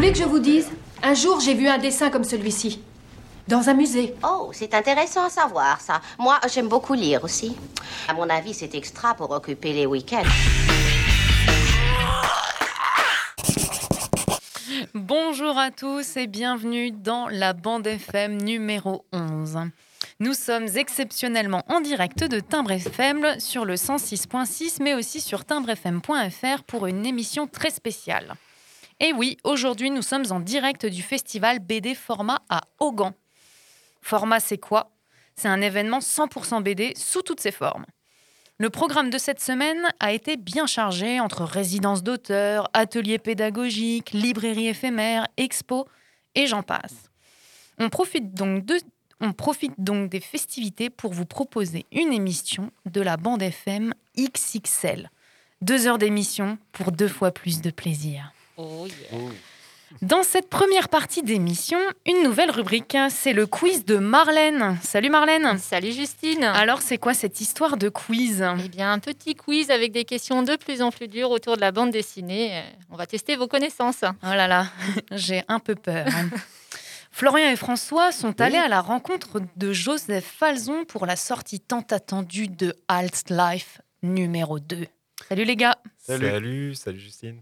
Voulez que je vous dise? Un jour, j'ai vu un dessin comme celui-ci. Dans un musée. Oh, c'est intéressant à savoir ça. Moi, j'aime beaucoup lire aussi. À mon avis, c'est extra pour occuper les week-ends. Bonjour à tous et bienvenue dans la bande FM numéro 11. Nous sommes exceptionnellement en direct de Timbre FM sur le 106.6 mais aussi sur timbrefm.fr pour une émission très spéciale. Et oui, aujourd'hui nous sommes en direct du festival BD Format à Augan. Format c'est quoi? C'est un événement 100% BD sous toutes ses formes. Le programme de cette semaine a été bien chargé entre résidences d'auteurs, ateliers pédagogiques, librairies éphémères, expos et j'en passe. On profite, donc de, on profite donc des festivités pour vous proposer une émission de la bande FM XXL. Deux heures d'émission pour deux fois plus de plaisir. Dans cette première partie d'émission, une nouvelle rubrique, c'est le quiz de Marlène. Salut Marlène Salut Justine. Alors c'est quoi cette histoire de quiz? Eh bien, un petit quiz avec des questions de plus en plus dures autour de la bande dessinée. Euh, On va tester vos connaissances. Oh là là, j'ai un peu peur. hein. Florian et François sont allés à la rencontre de Joseph Falzon pour la sortie tant attendue de Alt Life numéro 2. Salut les gars Salut. salut, Justine.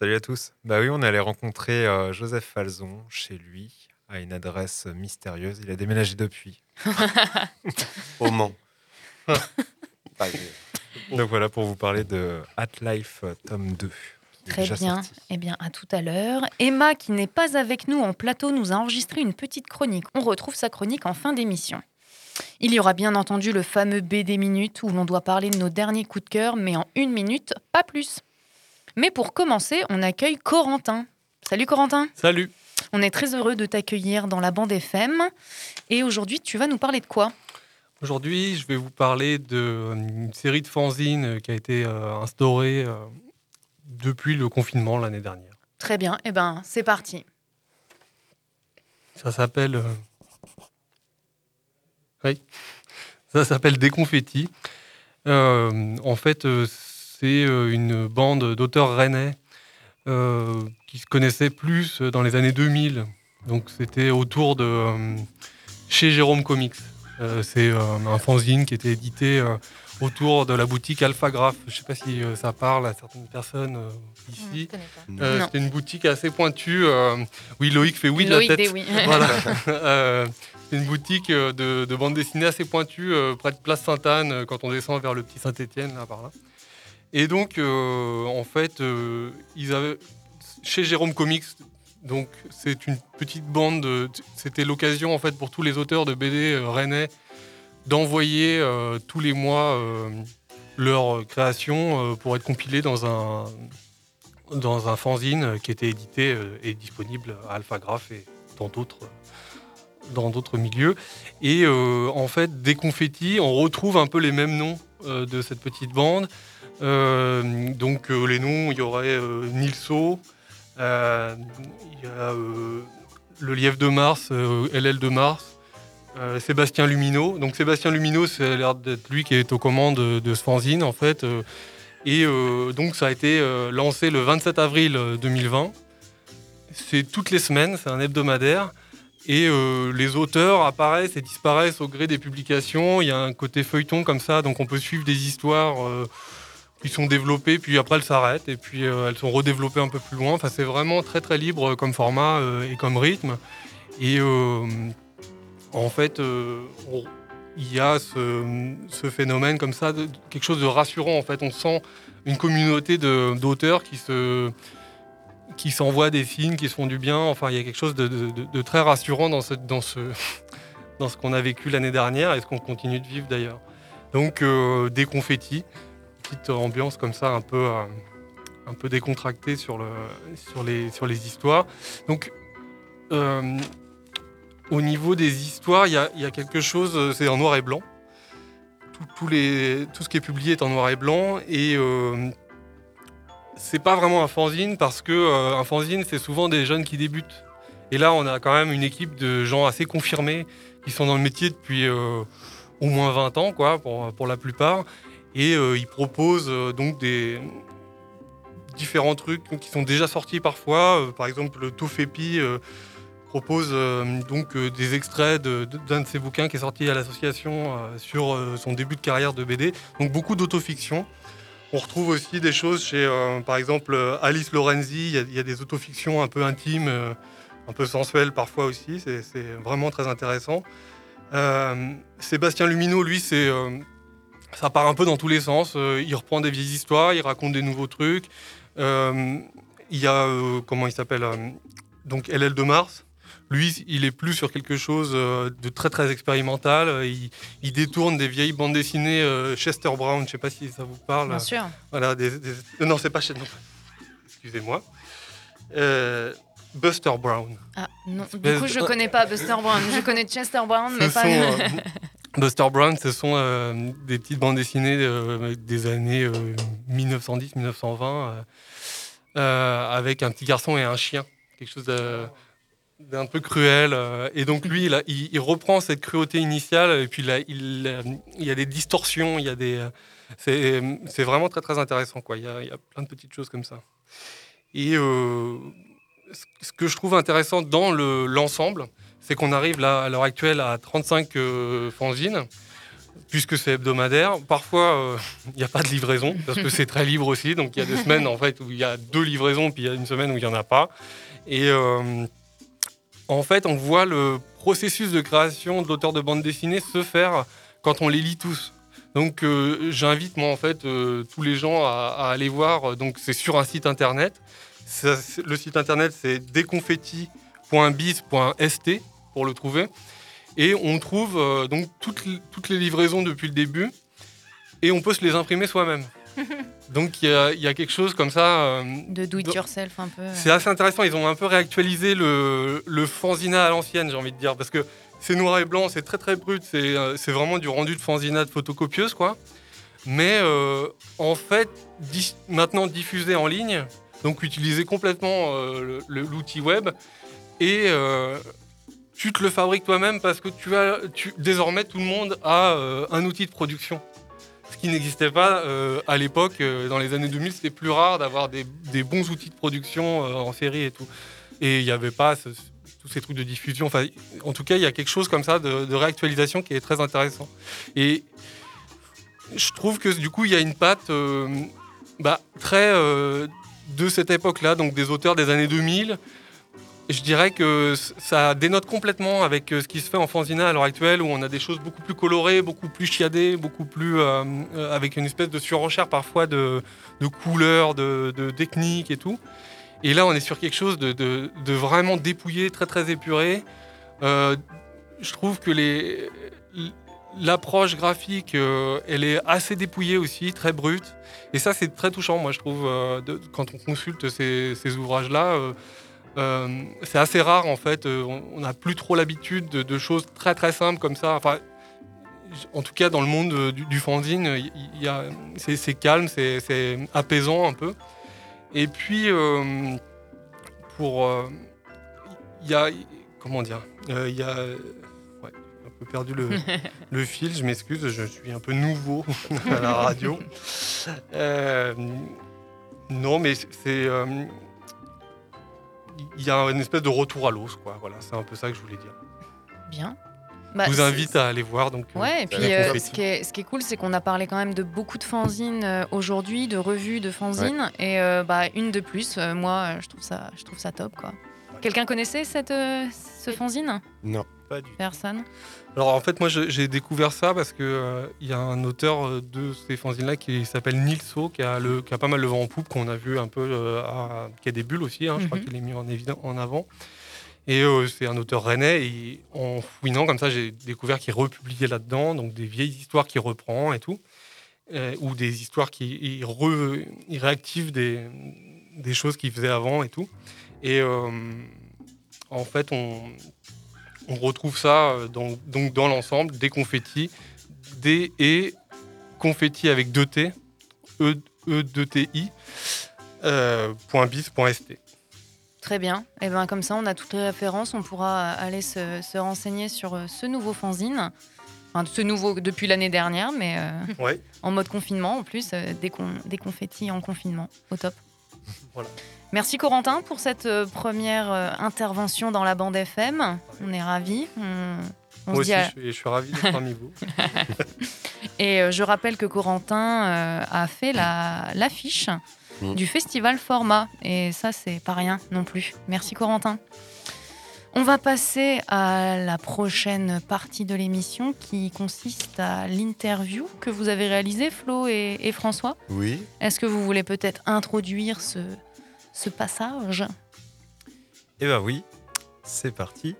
Salut à tous. Bah oui, on est allé rencontrer euh, Joseph Falzon chez lui à une adresse mystérieuse. Il a déménagé depuis. Au Mans. Donc voilà pour vous parler de At Life euh, tome 2. qui est Très bien. sorti. Eh bien, à tout à l'heure. Emma, qui n'est pas avec nous en plateau, nous a enregistré une petite chronique. On retrouve sa chronique en fin d'émission. Il y aura bien entendu le fameux BD Minute où l'on doit parler de nos derniers coups de cœur, mais en une minute, pas plus. Mais pour commencer, on accueille Corentin. Salut Corentin. Salut. On est très heureux de t'accueillir dans la bande FM. Et aujourd'hui, tu vas nous parler de quoi? Aujourd'hui, je vais vous parler d'une série de fanzines euh, qui a été euh, instaurée euh, depuis le confinement l'année dernière. Très bien. Eh ben, c'est parti. Ça s'appelle. euh, Oui. Ça s'appelle Déconfetti. Euh, en fait, euh, c'est euh, une bande d'auteurs rennais euh, qui se connaissaient plus dans les années 2000. Donc, c'était autour de. euh, chez Jérôme Comics. Euh, c'est euh, un fanzine qui était édité euh, autour de la boutique Alphagraph. Je ne sais pas si euh, ça parle à certaines personnes euh, ici. Euh. C'était une boutique assez pointue. euh, oui, Loïc fait oui de Loïc la tête. oui. voilà. C'est une boutique de, de bande dessinée assez pointue euh, près de Place Sainte-Anne quand on descend vers le petit Saint-Étienne là par là. Et donc euh, en fait euh, chez Jérôme Comics donc c'est une petite bande de- c'était l'occasion en fait pour tous les auteurs de BD euh, rennais d'envoyer tous les mois leurs créations pour être compilées dans un dans un fanzine qui était édité et disponible à Alphagraph et dans d'autres dans d'autres milieux. Et en fait, des confettis, on retrouve un peu les mêmes noms de cette petite bande. Euh, donc euh, les noms, il y aurait euh, Nilso, le Lièvre de Mars, LL de Mars, Sébastien Lumino. Donc Sébastien Lumino, c'est l'air d'être lui qui est aux commandes de, de ce fanzine en fait. Et donc ça a été lancé le 27 avril euh, 2020. C'est toutes les semaines, c'est un hebdomadaire. Et les auteurs apparaissent et disparaissent au gré des publications. Il y a un côté feuilleton comme ça, donc on peut suivre des histoires qui sont développées, puis après elles s'arrêtent, et puis euh, elles sont redéveloppées un peu plus loin. Enfin, c'est vraiment très très libre comme format euh, et comme rythme. Et euh, en fait, euh, il y a ce, phénomène comme ça, quelque chose de rassurant. En fait, on sent une communauté d'auteurs qui se qui s'envoient des signes, qui se font du bien. Enfin, il y a quelque chose de très rassurant dans ce, dans ce, dans ce qu'on a vécu l'année dernière et ce qu'on continue de vivre d'ailleurs. Donc, euh, des confettis. Ambiance comme ça, un peu, euh, un peu décontractée sur, le, sur, les, sur les histoires. Donc, euh, au niveau des histoires, il y y a quelque chose, euh, c'est en noir et blanc. Tout, les, tout ce qui est publié est en noir et blanc. Et euh, c'est pas vraiment un fanzine parce que un fanzine, c'est souvent des jeunes qui débutent. Et là, on a quand même une équipe de gens assez confirmés qui sont dans le métier depuis au moins 20 ans, quoi, pour, pour la plupart. Et euh, ils proposent euh, donc des différents trucs qui sont déjà sortis parfois. Euh, par exemple, le Tofepi propose donc des extraits d'un de, ses bouquins qui est sorti à l'association sur son début de carrière de BD. Donc beaucoup d'autofiction. On retrouve aussi des choses chez, par exemple, Alice Lorenzi. Il y a- il des autofictions un peu intimes, un peu sensuelles parfois aussi. C'est vraiment très intéressant. Sébastien Lumineau, lui, c'est ça part un peu dans tous les sens. Euh, il reprend des vieilles histoires, il raconte des nouveaux trucs. Euh, il y a, euh, comment il s'appelle Donc LL de Mars. Lui, il est plus sur quelque chose de très très expérimental. Il, il détourne des vieilles bandes dessinées Chester Brown. Je sais pas si ça vous parle. Bien sûr. Voilà, des, des- non, c'est pas Chester. Excusez-moi. Buster Brown. Ah, non. Du coup, je de- connais pas Buster Brown. Je connais Chester Brown, mais Ce pas. sont, Buster Brown, ce sont euh, des petites bandes dessinées euh, des années 1910-1920 euh, avec un petit garçon et un chien. Quelque chose d'un peu cruel. et donc lui, il, reprend cette cruauté initiale et puis il, y a des distorsions, il y a des... c'est vraiment très très intéressant. Il, y a, plein de petites choses comme ça. Et ce- que je trouve intéressant dans le- l'ensemble, c'est qu'on arrive là, à l'heure actuelle à 35 euh, fanzines, puisque c'est hebdomadaire. Parfois, euh, il n'y a pas de livraison, parce que c'est très libre aussi. Donc il y a des semaines en fait, où il y a deux livraisons, puis il y a une semaine où il n'y en a pas. Et euh, en fait, on voit le processus de création de l'auteur de bande dessinée se faire quand on les lit tous. Donc euh, j'invite moi en fait tous les gens à, à aller voir. Donc c'est sur un site internet. Ça, le site internet c'est déconfetti.biz.st pour le trouver. Et on trouve euh, donc toutes, les- toutes les livraisons depuis le début et on peut se les imprimer soi-même. donc il y, a- il y a quelque chose comme ça. euh, De do it yourself un peu. c'est assez intéressant. Ils ont un peu réactualisé le, le fanzina à l'ancienne, j'ai envie de dire, parce que c'est noir et blanc, c'est très très brut, c'est euh, c'est vraiment du rendu de fanzina de photocopieuse, quoi. Mais euh, en fait, dis- maintenant diffusé en ligne, donc utiliser complètement euh, l'outil web et euh, tu te le fabriques toi-même parce que tu as, désormais tout le monde a euh, un outil de production. Ce qui n'existait pas euh, à l'époque, euh, dans les années 2000, c'était plus rare d'avoir des, bons outils de production en série et tout. Et il n'y avait pas tous ces trucs de diffusion. Enfin, en tout cas, il y a quelque chose comme ça de, réactualisation qui est très intéressant. Et je trouve que du coup, il y a une patte bah, très de cette époque-là, donc des auteurs des années 2000. Je dirais que ça dénote complètement avec euh, ce qui se fait en fanzina à l'heure actuelle, où on a des choses beaucoup plus colorées, beaucoup plus chiadées, beaucoup plus euh, euh, avec une espèce de surenchère parfois de, de couleurs, de, de techniques et tout. Et là, on est sur quelque chose de, de- vraiment dépouillé, très très épuré. Je trouve que l'approche graphique, elle est assez dépouillée aussi, très brute. Et ça, c'est très touchant, moi, je trouve, quand on consulte ces ouvrages-là. Euh, c'est assez rare, en fait. euh, on- n'a plus trop l'habitude de, de choses très très simples comme ça. Enfin, en tout cas, dans le monde euh, du, du fanzine, c'est, calme, c'est, apaisant un peu. Et puis, euh, pour. Il y a. Comment dire Il y a. Ouais, j'ai un peu perdu le, le fil, je m'excuse, je suis un peu nouveau à la radio. Euh, non, mais c'est. Il y a une espèce de retour à l'os, quoi. Voilà, c'est un peu ça que je voulais dire. Bien. Bah, je vous c'est- invite à aller voir. Donc, euh, Ouais, et puis euh, ce, qui est, ce qui est cool, c'est qu'on a parlé quand même de beaucoup de fanzines euh, aujourd'hui, de revues de fanzines, et euh, bah, une de plus. euh, moi, je trouve ça, je trouve ça top, quoi. Quelqu'un connaissait cette, euh, ce fanzine? Non, pas du tout. Personne? Alors en fait, moi j'ai découvert ça parce que euh, il y a un auteur euh, de ces fanzines-là qui s'appelle Nilso, qui a, le, qui a pas mal le vent en poupe, qu'on a vu un peu, euh, à- qui a des bulles aussi, hein, je crois Mhm. qu'il est mis en, évident, en avant. Et euh, c'est un auteur rennais, et en fouinant comme ça, j'ai découvert qu'il republiait là-dedans, donc des vieilles histoires qu'il reprend et tout. euh, ou des histoires qui re- ils réactivent des, des choses qu'ils faisaient avant et tout. Et euh, en fait, on, on retrouve ça euh, dans, donc dans l'ensemble des confettis, des et confettis avec 2 T, E, e 2 TI, euh, point bis, point ST. Très bien. Et ben comme ça, on a toutes les références. On pourra aller se, se renseigner sur euh, ce nouveau fanzine. Enfin, ce nouveau depuis l'année dernière, mais euh, Ouais. en mode confinement en plus, euh, des, con- des confettis en confinement. Au top. Voilà. Merci Corentin pour cette euh, première euh, intervention dans la bande FM. On est ravis. On, on Moi se dit aussi, à- je suis, je suis ravi d'être parmi vous. Et euh, je rappelle que Corentin euh, a fait la- l'affiche Mm. du festival Format. Et ça, c'est pas rien non plus. Merci Corentin. On va passer à la prochaine partie de l'émission qui consiste à l'interview que vous avez réalisée, Flo et, et François. Oui. Est-ce que vous voulez peut-être introduire ce, ce passage? Eh ben oui, c'est parti.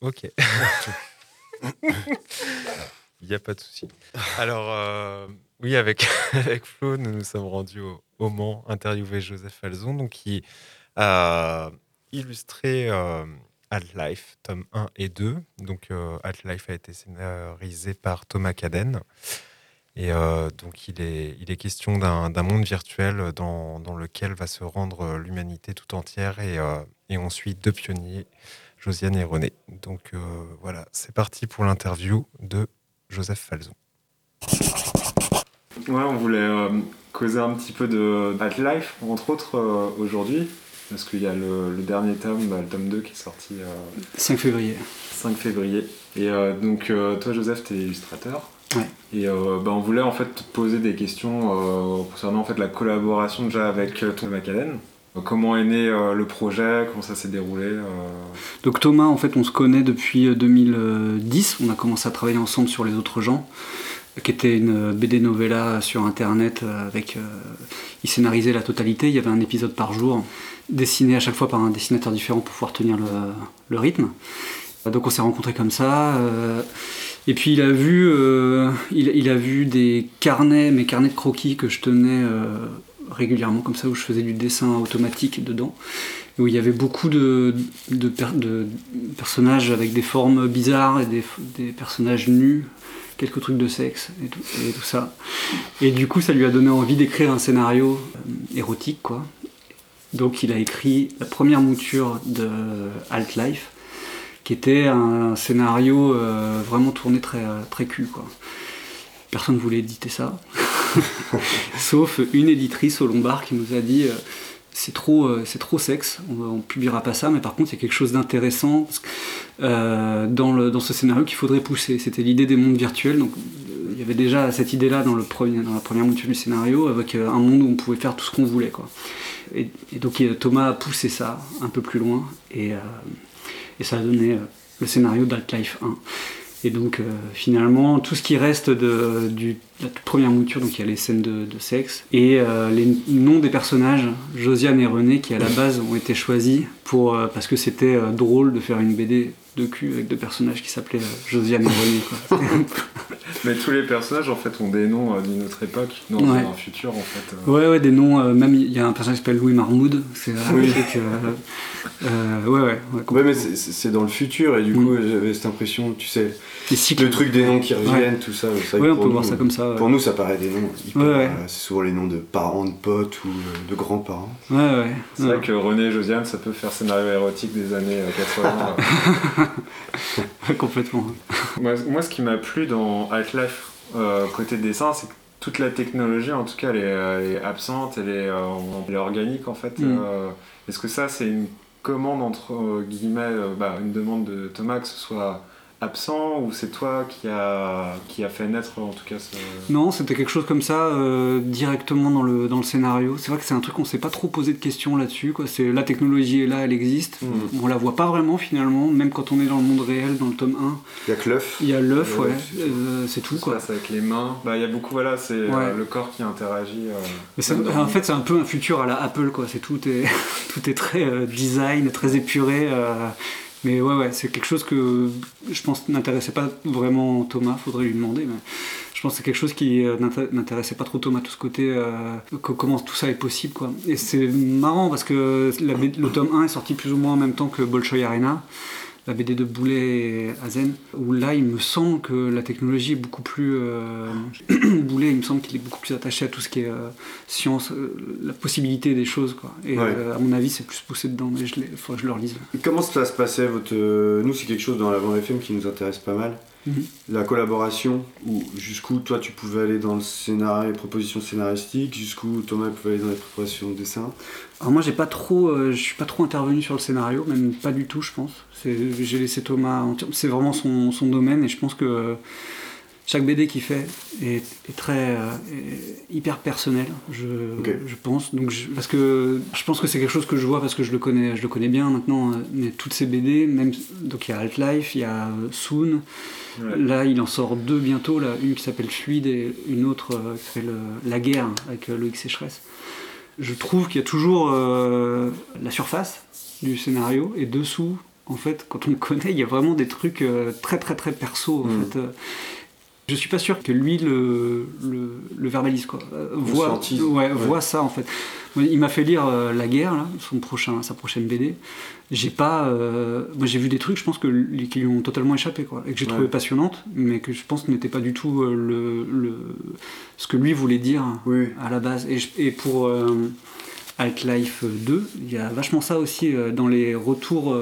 Ok. Il n'y a pas de souci. Alors, euh, oui, avec, avec Flo, nous nous sommes rendus au, au Mans interviewer Joseph Falzon, donc, qui a illustré euh, Life, tome 1 et 2. Donc, euh, Life a été scénarisé par Thomas Caden. Et euh, donc, il est, il est question d'un monde virtuel dans, dans lequel va se rendre l'humanité tout entière. Et, euh, et on suit deux pionniers, Josiane et René. Donc, euh, voilà, c'est parti pour l'interview de Joseph Falzon. Ouais, on voulait causer un petit peu de Life, entre autres, aujourd'hui. Parce qu'il y a le, le dernier tome, bah, le tome 2 qui est sorti euh, 5 février. 5 février. Et euh, donc, euh, toi, Joseph, t'es illustrateur. Ouais. Et euh, bah, on voulait en fait te poser des questions concernant en fait, la collaboration déjà avec Thomas. Euh, Comment est né le projet? Comment ça s'est déroulé Donc Thomas, en fait, on se connaît depuis euh, 2010. On a commencé à travailler ensemble sur Les Autres gens, qui était une BD novella sur Internet. euh, Avec, euh, il scénarisait la totalité. Il y avait un épisode par jour, dessiné à chaque fois par un dessinateur différent pour pouvoir tenir le, rythme. Donc on s'est rencontrés comme ça. euh, et puis il a vu, il, a vu des carnets, mes carnets de croquis que je tenais régulièrement comme ça, où je faisais du dessin automatique dedans, où il y avait beaucoup de, de, per- de personnages avec des formes bizarres et des personnages nus, quelques trucs de sexe et tout, ça. Et du coup, ça lui a donné envie d'écrire un scénario euh, érotique, quoi. Donc il a écrit la première mouture de Alt Life, qui était un scénario euh, vraiment tourné très, très cul, quoi. Personne ne voulait éditer ça. Sauf une éditrice au Lombard qui nous a dit euh, c'est trop, euh, c'est trop sexe, on, on publiera pas ça, mais par contre il y a quelque chose d'intéressant euh, dans, dans ce scénario qu'il faudrait pousser. C'était l'idée des mondes virtuels, donc euh, il y avait déjà cette idée-là dans, la première mouture du scénario, avec un monde où on pouvait faire tout ce qu'on voulait. Quoi. Et, donc Thomas a poussé ça un peu plus loin, et, et ça a donné le scénario d'Alt-Life 1. Et donc euh, finalement, tout ce qui reste de, du- de la première mouture, donc il y a les scènes de, sexe, et euh, les noms des personnages, Josiane et René, qui à la base ont été choisis euh, parce que c'était drôle de faire une BD de cul avec deux personnages qui s'appelaient euh, Josiane et René. quoi. Mais tous les personnages en fait ont des noms euh, d'une autre époque, dans Ouais. un futur en fait. euh. Ouais, ouais, des noms, euh, même il y a un personnage qui s'appelle Louis Marmoud, c'est Oui. euh, euh, ouais, ouais. ouais, Ouais, mais c'est- dans le futur et du coup j'avais cette impression, tu sais, le truc des noms qui reviennent, Ouais. tout ça. vrai Ouais, on pour peut voir nous, ça comme ça, ouais. Pour nous, ça paraît des noms hyper. Ouais, ouais. euh, c'est souvent les noms de parents, de potes ou de grands-parents. Ouais, ouais. C'est vrai que René et Josiane, ça peut faire scénario érotique des années euh, 80. Complètement. moi, moi, ce qui m'a plu dans Half-Life euh, côté dessin, c'est que toute la technologie, en tout cas, elle est, elle est absente, elle est, euh, elle est organique en fait. Mm. Euh, Est-ce que ça, c'est une commande entre guillemets, bah, une demande de Thomas que ce soit absent ou c'est toi qui a, qui a fait naître en tout cas ce... Non, c'était quelque chose comme ça, euh, directement dans le, dans le scénario. C'est vrai que c'est un truc qu'on s'est pas trop posé de questions là-dessus. quoi. C'est La technologie est là, elle existe. Mhm. On la voit pas vraiment finalement, même quand on est dans le monde réel, dans le tome 1. Il y a que l'œuf. Il y a l'œuf, ouais. c'est tout. Euh, tout Ça se quoi. passe avec les mains. Bah, il y a beaucoup, voilà, c'est euh, le corps qui interagit. euh, Mais en fait, c'est un peu un futur à la Apple, quoi. C'est tout est tout est très euh, design, très épuré. Mais ouais, ouais, c'est quelque chose que je pense n'intéressait pas vraiment Thomas. Faudrait lui demander. Mais Je pense que c'est quelque chose qui euh, n'inté- n'intéressait pas trop Thomas, tout ce côté, euh, co- comment tout ça est possible. Quoi. Et c'est marrant parce que la le tome 1 est sorti plus ou moins en même temps que Bolshoi Arena, la BD de Boulet et Azen, où là il me semble que la technologie est beaucoup plus... euh, Boulet, il me semble qu'il est beaucoup plus attaché à tout ce qui est euh, science, euh, la possibilité des choses. Quoi. Et Ouais. à mon avis, c'est plus poussé dedans, mais il faudrait que je le relise. Comment ça se passait votre... Nous, c'est quelque chose dans la bande FM qui nous intéresse pas mal. Mhm. La collaboration, où jusqu'où toi tu pouvais aller dans le scénario, les propositions scénaristiques, jusqu'où Thomas pouvait aller dans les propositions de dessin. Alors moi j'ai pas trop, euh, je suis pas trop intervenu sur le scénario, même pas du tout je pense. J'ai laissé Thomas, c'est vraiment son, son domaine et je pense que chaque BD qu'il fait est, est très euh, est hyper personnel, je, je pense. Donc je- parce que je pense que c'est quelque chose que je vois parce que je le connais, je le connais bien maintenant. euh, Mais toutes ces BD, même donc il y a Alt-Life, il y a Soon. Ouais. Là, il en sort deux bientôt, là, une qui s'appelle Fluide et une autre euh, qui s'appelle La Guerre avec Loïc Sécheresse je trouve qu'il y a toujours euh, la surface du scénario et dessous, en fait, quand on le connaît, il y a vraiment des trucs euh, très très très perso. En Mm. fait. Euh, Je suis pas sûr que lui le, le, le verbalise quoi. Euh, voit, ouais, Ouais. voit ça en fait. Il m'a fait lire euh, La Guerre, là, son prochain, sa prochaine BD. J'ai pas, euh, moi j'ai vu des trucs, je pense que qui lui ont totalement échappé quoi, et que j'ai Ouais. trouvé passionnantes, mais que je pense n'était pas du tout le, le, ce que lui voulait dire à la base. Et, je- et pour euh, Alt-Life 2, il y a vachement ça aussi dans les retours.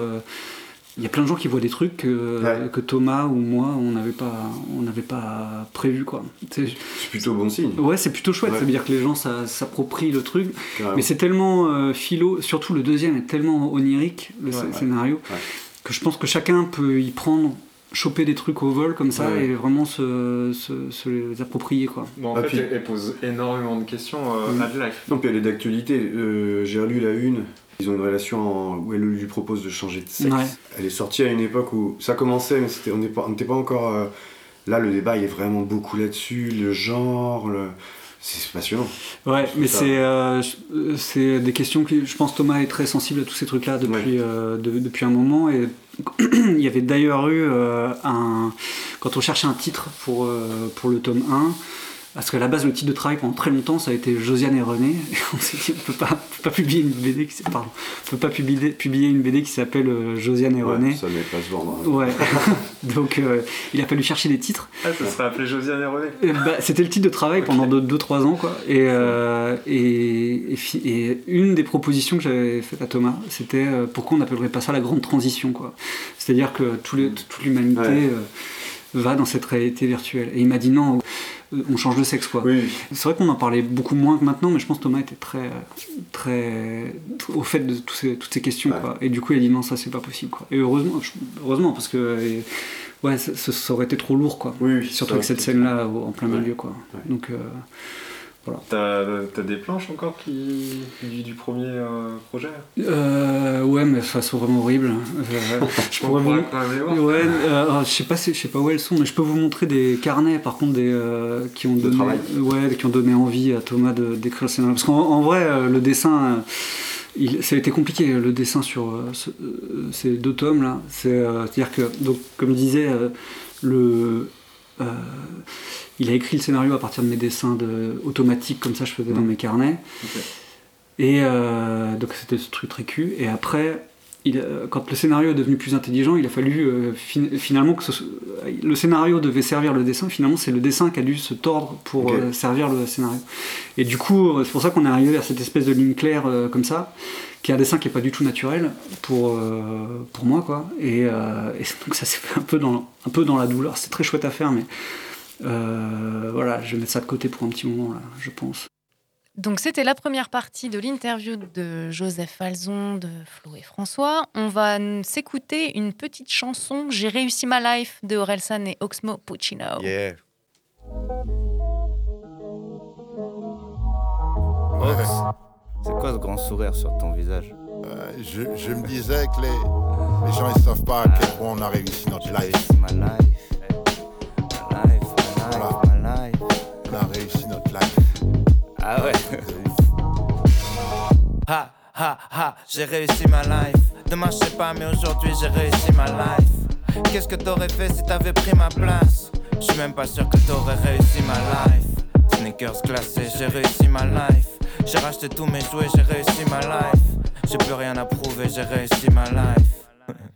Il y a plein de gens qui voient des trucs que, que Thomas ou moi on n'avait pas, on n'avait pas prévu quoi. C'est plutôt bon signe. Ouais, c'est plutôt chouette. Ouais. Ça veut dire que les gens ça- s'approprient le truc. Carrément. Mais c'est tellement euh, philo, surtout le deuxième est tellement onirique le Ouais, sc- ouais. scénario que je pense que chacun peut y prendre, choper des trucs au vol comme ça Ouais. et vraiment se, se- se les approprier quoi. Bon, en Ah, fait, puis- elle, elle pose énormément de questions euh, Mm. à de life. Non, puis elle est d'actualité. Euh, J'ai relu la une. Ils ont une relation en- où elle lui propose de changer de sexe. Ouais. Elle est sortie à une époque où ça commençait, mais on n'était pas encore. euh, Là, le débat, il est vraiment beaucoup là-dessus. Le genre, le- c'est passionnant. Ouais, mais c'est euh, c'est des questions que je pense Thomas est très sensible à tous ces trucs-là depuis, euh, de- depuis un moment. Et il y avait d'ailleurs eu euh, un. Quand on cherchait un titre pour, pour le tome 1, parce qu'à la base, le titre de travail pendant très longtemps, ça a été Josiane et René. Et on s'est dit, on peut pas, on peut pas publier une BD qui pardon, on peut pas publier, publier une BD qui s'appelle euh, Josiane et Ouais, René. ça n'allait pas se vendre. hein. Ouais. Donc euh, il a fallu chercher des titres. Ah, ça serait appelé Josiane et René. Euh, bah, C'était le titre de travail pendant 2-3 ans. Quoi. Et, euh, et, et fi- et une des propositions que j'avais faites à Thomas, c'était euh, pourquoi on n'appellerait pas ça la grande transition. quoi. C'est-à-dire que les- toute l'humanité Ouais. Va dans cette réalité virtuelle. Et il m'a dit non, euh, on change de sexe. quoi. C'est vrai qu'on en parlait beaucoup moins que maintenant, mais je pense que Thomas était très, très au fait de ces- toutes ces questions. Quoi. Et du coup, il a dit non, ça c'est pas possible. Quoi. Et heureusement, heureusement parce que ouais, ça, aurait été trop lourd. Quoi. Surtout avec cette scène-là au- en plein milieu. Quoi. Donc euh, voilà. T'as des planches encore qui, du, du premier euh, projet? Euh, ouais, mais elles sont vraiment horribles. Euh, je pourrais pourra vous- les. Ouais, euh, alors, je sais pas, si- je sais pas où elles sont, mais je peux vous montrer des carnets, par contre, des qui ont donné, ouais, qui ont donné envie à Thomas de d'écrire le scénario. Parce qu'en en vrai, le dessin, il, ça a été compliqué le dessin sur ce- ces deux tomes là. C'est, c'est-à-dire que, donc, comme je disais, euh, le il a écrit le scénario à partir de mes dessins de, automatiques, comme ça je faisais dans mes carnets. Et euh, donc c'était ce truc très cul. Et après, il, euh, quand le scénario est devenu plus intelligent, il a fallu euh, fin- finalement que ce le scénario devait servir le dessin. Finalement, c'est le dessin qui a dû se tordre pour euh, servir le scénario. Et du coup, c'est pour ça qu'on est arrivé vers cette espèce de ligne claire comme ça, qui est un dessin qui est pas du tout naturel pour pour moi quoi. Et, et donc ça s'est fait un peu dans un peu dans la douleur. C'est très chouette à faire, mais voilà, je vais mettre ça de côté pour un petit moment là, je pense. Donc c'était la première partie de l'interview de Joseph Falzon, de Flo et François. On va s'écouter une petite chanson J'ai réussi ma life de Orelsan et Oxmo Puccino. Yeah. C'est quoi ce grand sourire sur ton visage? Euh, je, je me disais que les, les gens ils savent pas à quel point on a réussi notre life. Ah ouais Ha ha ha, j'ai réussi ma life. Demain je sais pas, mais aujourd'hui j'ai réussi ma life. Qu'est-ce que t'aurais fait si t'avais pris ma place? Je suis même pas sûr que t'aurais réussi ma life. Sneakers glacés, j'ai réussi ma life. J'ai racheté tous mes jouets, j'ai réussi ma life. J'ai plus rien à prouver, j'ai réussi ma life.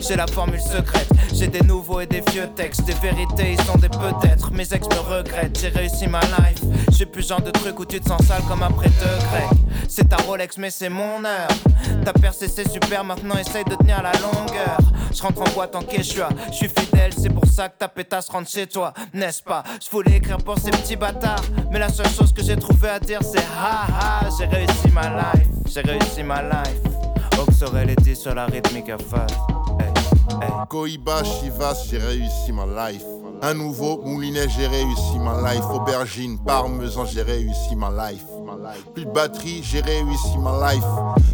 J'ai la formule secrète, j'ai des nouveaux et des vieux textes, des vérités, ils sont des peut-être. Mes ex me regrettent, j'ai réussi ma life. J'ai plus genre de truc où tu te sens sale comme après deux grecs. C'est ta Rolex, mais c'est mon heure. T'as percé, c'est super, maintenant essaye de tenir la longueur. Je rentre en boîte en quechua, je suis fidèle, c'est pour ça que ta pétasse rentre chez toi, n'est-ce pas? Je voulais écrire pour ces petits bâtards, mais la seule chose que j'ai trouvé à dire c'est ha ha, j'ai réussi ma life, j'ai réussi ma life. Ox aurait l'été sur la rythmique à. Koiba, Chivas, j'ai réussi ma life. Un nouveau moulinet, j'ai réussi ma life. Aubergine, parmesan, j'ai réussi ma life. Plus de batterie, j'ai réussi ma life.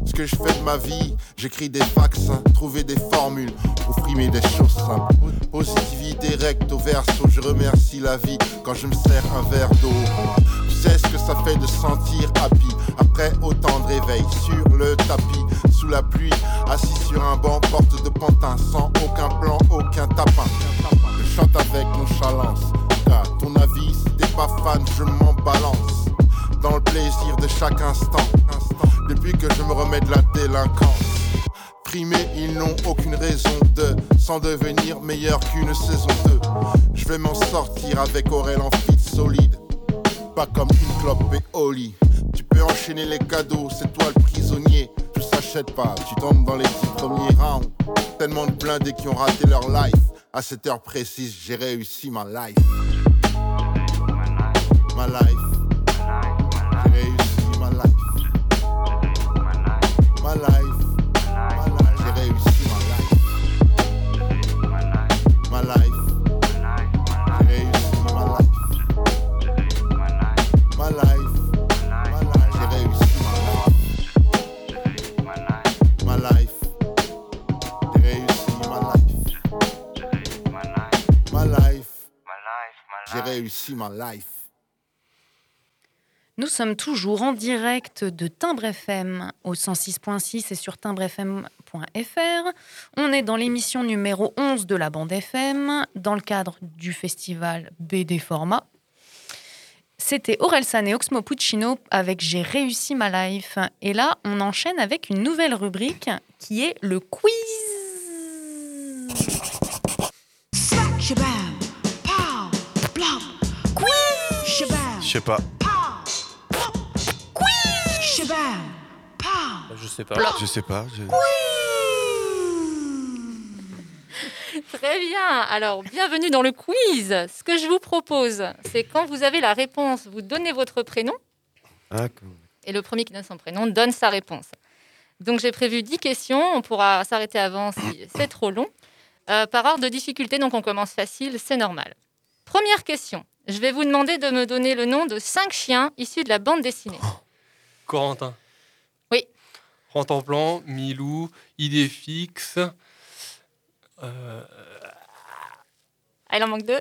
Ce que je fais de ma vie, j'écris des vaccins, trouver des formules pour frimer des choses simples. Positivité recto verso, je remercie la vie quand je me sers un verre d'eau. Sais ce que ça fait de sentir happy après autant de réveils sur le tapis, sous la pluie, assis sur un banc, porte de pantin, sans aucun plan, aucun tapin. Je chante avec nonchalance, car ton avis, si t'es pas fan, je m'en balance. Dans le plaisir de chaque instant, depuis que je me remets de la délinquance. Primés, ils n'ont aucune raison de s'en devenir meilleur qu'une saison 2. Je vais m'en sortir avec Aurel en fit solide. Pas comme une clope et Oli. Tu peux enchaîner les cadeaux, c'est toi le prisonnier. Je s'achète pas, tu tombes dans les dix premiers rounds. Tellement de blindés qui ont raté leur life. À cette heure précise, j'ai réussi ma life. Ma life. J'ai réussi ma life. Ma life. Réussi ma life. Nous sommes toujours en direct de Timbre FM au 106.6 et sur timbrefm.fr. On est dans l'émission numéro 11 de la bande FM dans le cadre du festival BD Format. C'était Aurel San et Oxmo Puccino avec J'ai réussi ma life. Et là, on enchaîne avec une nouvelle rubrique qui est le quiz. Je sais pas. Je sais pas. Je sais pas. je- Très bien. Alors, bienvenue dans le quiz. Ce que je vous propose, c'est quand vous avez la réponse, vous donnez votre prénom Ah, cool. et le premier qui donne son prénom donne sa réponse. Donc, j'ai prévu 10 questions. On pourra s'arrêter avant si c'est trop long. Euh, par ordre de difficulté, donc on commence facile, c'est normal. Première question. Je vais vous demander de me donner le nom de 5 chiens issus de la bande dessinée. Corentin. Oui. Plan, Milou, Idée fixe. Euh, Ah, il en manque deux.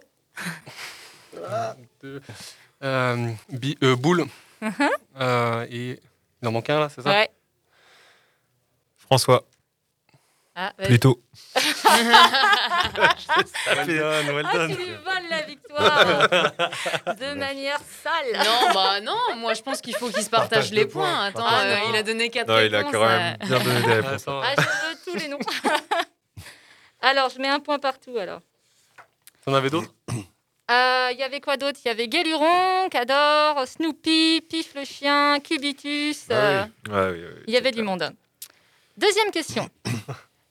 deux, euh, Bi- euh, Boule. Mhm. Euh, et il en manque un là, c'est ça? Ouais. François. Ah. Plutôt. Well done, well Ah, tu lui voles la victoire de manière sale. Non, bah non, moi je pense qu'il faut qu'il se partage Partage les points. points. Attends, Ah, euh, il a donné 4 Non, il a quand même euh. bien donné des réponses. Ah, je veux tous les noms. alors, je mets un point partout alors. T'en avais d'autres Euh, Il y avait quoi d'autre? Il y avait Guéluron, Cador, Snoopy, Pif le chien, Cubitus. euh, Ouais, oui, oui, Il y avait du monde. Deuxième question.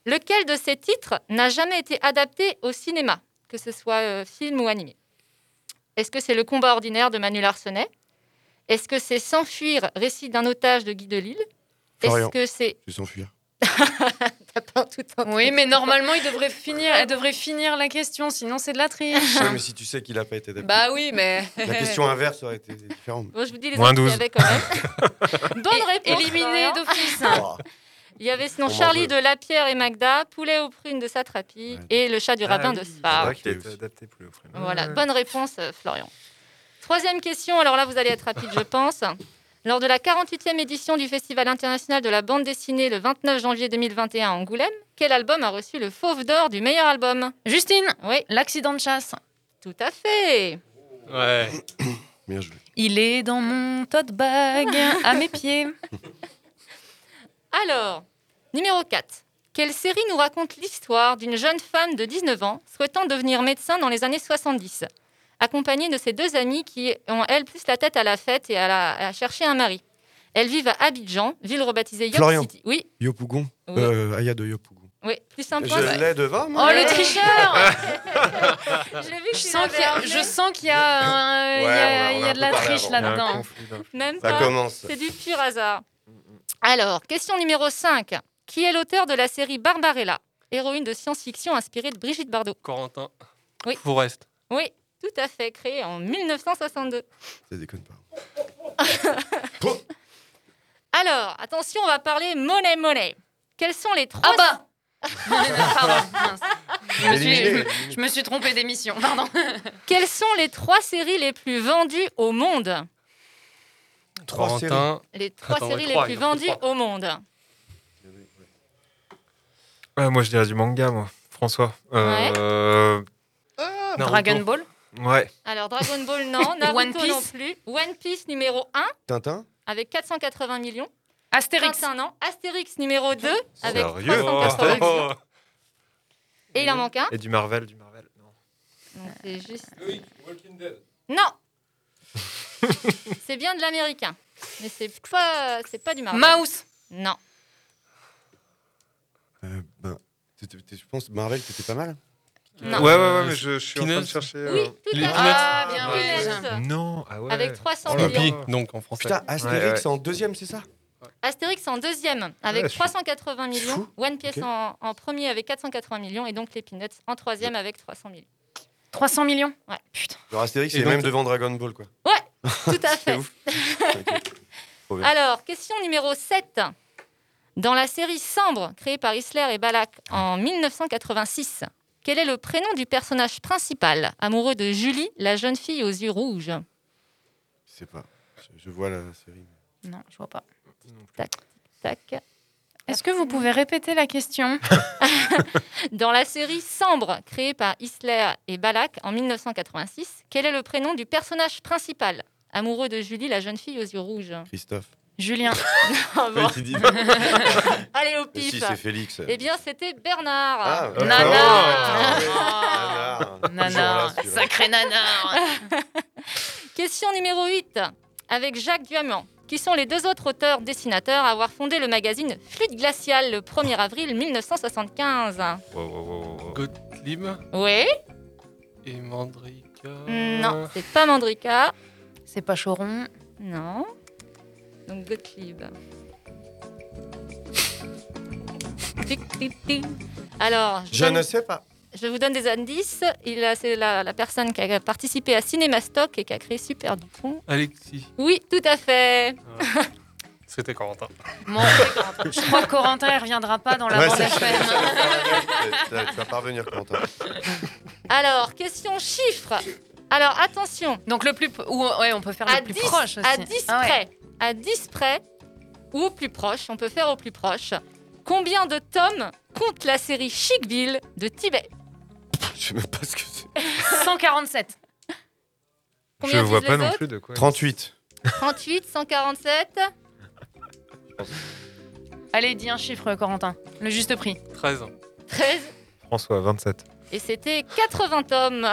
Lequel de ces titres n'a jamais été adapté au cinéma, que ce soit euh, film ou animé? Est-ce que c'est Le combat ordinaire de Manu Larsenet Est-ce que c'est S'enfuir, récit d'un otage de Guy Delisle Est-ce que c'est vais s'enfuir. lapin tout entier. Oui, mais normalement, il devrait finir, elle devrait finir la question, sinon c'est de la triche. Ouais, mais si tu sais qu'il a pas été adapté. Bah oui, mais. La question inverse aurait été différente. Bon, je vous dis les Moins autres qu'il y 12. avait quand même. Bonne réponse. Éliminé Florian. d'office. Il y avait sinon Charlie de Lapierre et Magda, Poulet aux prunes de Satrapi et le chat du rabbin de C'est Spa. vrai qu'il a été adapté pour le frère. Voilà, bonne réponse, euh, Florian. Troisième question, alors là, vous allez être rapide, je pense. Lors de la 48e édition du Festival international de la bande dessinée le 29 janvier 2021 à Angoulême, quel album a reçu le Fauve d'or du meilleur album? Justine Oui. L'accident de chasse. Tout à fait. Ouais. Bien joué. Il est dans mon tote bag, à mes pieds. Alors, numéro 4. Quelle série nous raconte l'histoire d'une jeune femme de 19 ans souhaitant devenir médecin dans les années 70, accompagnée de ses deux amies qui ont, elles, plus la tête à la fête et à, la- à chercher un mari Elles vivent à Abidjan, ville rebaptisée Yop Florian. City. Oui, Yopougon. Oui. Euh, Aya de Yopougon. oui, plus simple. Je l'ai devant, Oh, moi. le tricheur Je vu sens, qu'il y a, l'avais je amené. sens qu'il y a, un- y a- Ouais, on a- on il y a a un de la triche là-dedans. Même Ça pas. commence. C'est du pur hasard. Alors, question numéro 5. Qui est l'auteur de la série Barbarella, héroïne de science-fiction inspirée de Brigitte Bardot? Corentin. Oui. Forest. Oui, tout à fait, créée en 1962. Ça déconne pas. Alors, attention, on va parler monnaie monnaie. Quels sont les trois Ah bah Pardon, mince. Je me, suis, je me suis trompée d'émission, pardon. Quelles sont les trois séries les plus vendues au monde? Trois Corentin. Les trois Attends, séries ouais, les trois, plus vendues au monde. Ouais, moi, je dirais du manga, moi. François. Euh, Naruto. Dragon Ball Ouais. Alors, Dragon Ball, non. Naruto One Piece non plus. One Piece numéro 1 Tintin avec 480 millions. Astérix. Tintin, non. Astérix numéro 2 avec Sérieux 380 millions. Oh. Et il en manque un. Et du Marvel, du Marvel. Non. C'est juste. Non C'est bien de l'américain. Mais c'est pas, c'est pas du Marvel. Mouse Non. euh, ben, t'es- t'es- Je pense Marvel, c'était pas mal. Non. Ouais, ouais, ouais, mais je, je suis en train de chercher. Oui, euh, tout Les à fait. Peanuts. Ah, bien oui. Non, ah ouais. Avec 300 Oh millions. Donc en français. Putain, Astérix Ouais, ouais. en deuxième, c'est ça? Astérix en deuxième avec Ouais, je suis- 380 millions. fou. One Piece en, en premier avec 480 millions. Et donc les Peanuts en troisième avec 300 millions. 300 millions? Ouais. Putain. Genre Astérix, c'est même devant Dragon Ball, quoi. Tout à fait. Alors, question numéro 7. Dans la série Sambre, créée par Isler et Balak en 1986, quel est le prénom du personnage principal, amoureux de Julie, la jeune fille aux yeux rouges? Je sais pas. Je, je vois la série. Non, je vois pas. Tac, tac. Est-ce que vous pouvez répéter la question? Dans la série Sambre, créée par Isler et Balak en 1986, quel est le prénom du personnage principal, amoureux de Julie, la jeune fille aux yeux rouges Christophe. Julien. Ah bon. Ouais, Allez au pif si, c'est Félix. Eh bien, c'était Bernard. Ah, Nana. Nana. Toujours Nana, là, celui-là. sacré nana. Question numéro 8, avec Jacques Duhamel. Qui sont les deux autres auteurs dessinateurs à avoir fondé le magazine Flûte Glaciale le 1er avril 1975 Wow, wow, wow, wow. Gottlieb Oui et Mandrika. Non, c'est pas Mandrika. C'est pas Choron. Non. Donc Gottlieb. Alors, Je donne- ne sais pas. je vous donne des indices. Il a- C'est la, la personne qui a participé à Cinémastock et qui a créé Super Dupont. Alexis. Oui, tout à fait. C'était Corentin. Bon, je crois que Corentin, il reviendra pas dans la Ouais, bande FM. Tu vas- tu vas parvenir, Quentin. Alors, question chiffres. Alors, attention. Donc le plus... Ou, ouais, on peut faire à le plus 10, proche aussi. À 10 Ah ouais. près. À 10 près. Ou au plus proche. On peut faire au plus proche. Combien de tomes compte la série Chic Bill de Tibet? Je sais même pas ce que c'est. 147. Combien Je vois pas non plus de quoi. 38. 38, 147. Allez, dis un chiffre, Corentin. Le juste prix. 13. 13. François, 27. Et c'était 80 tomes.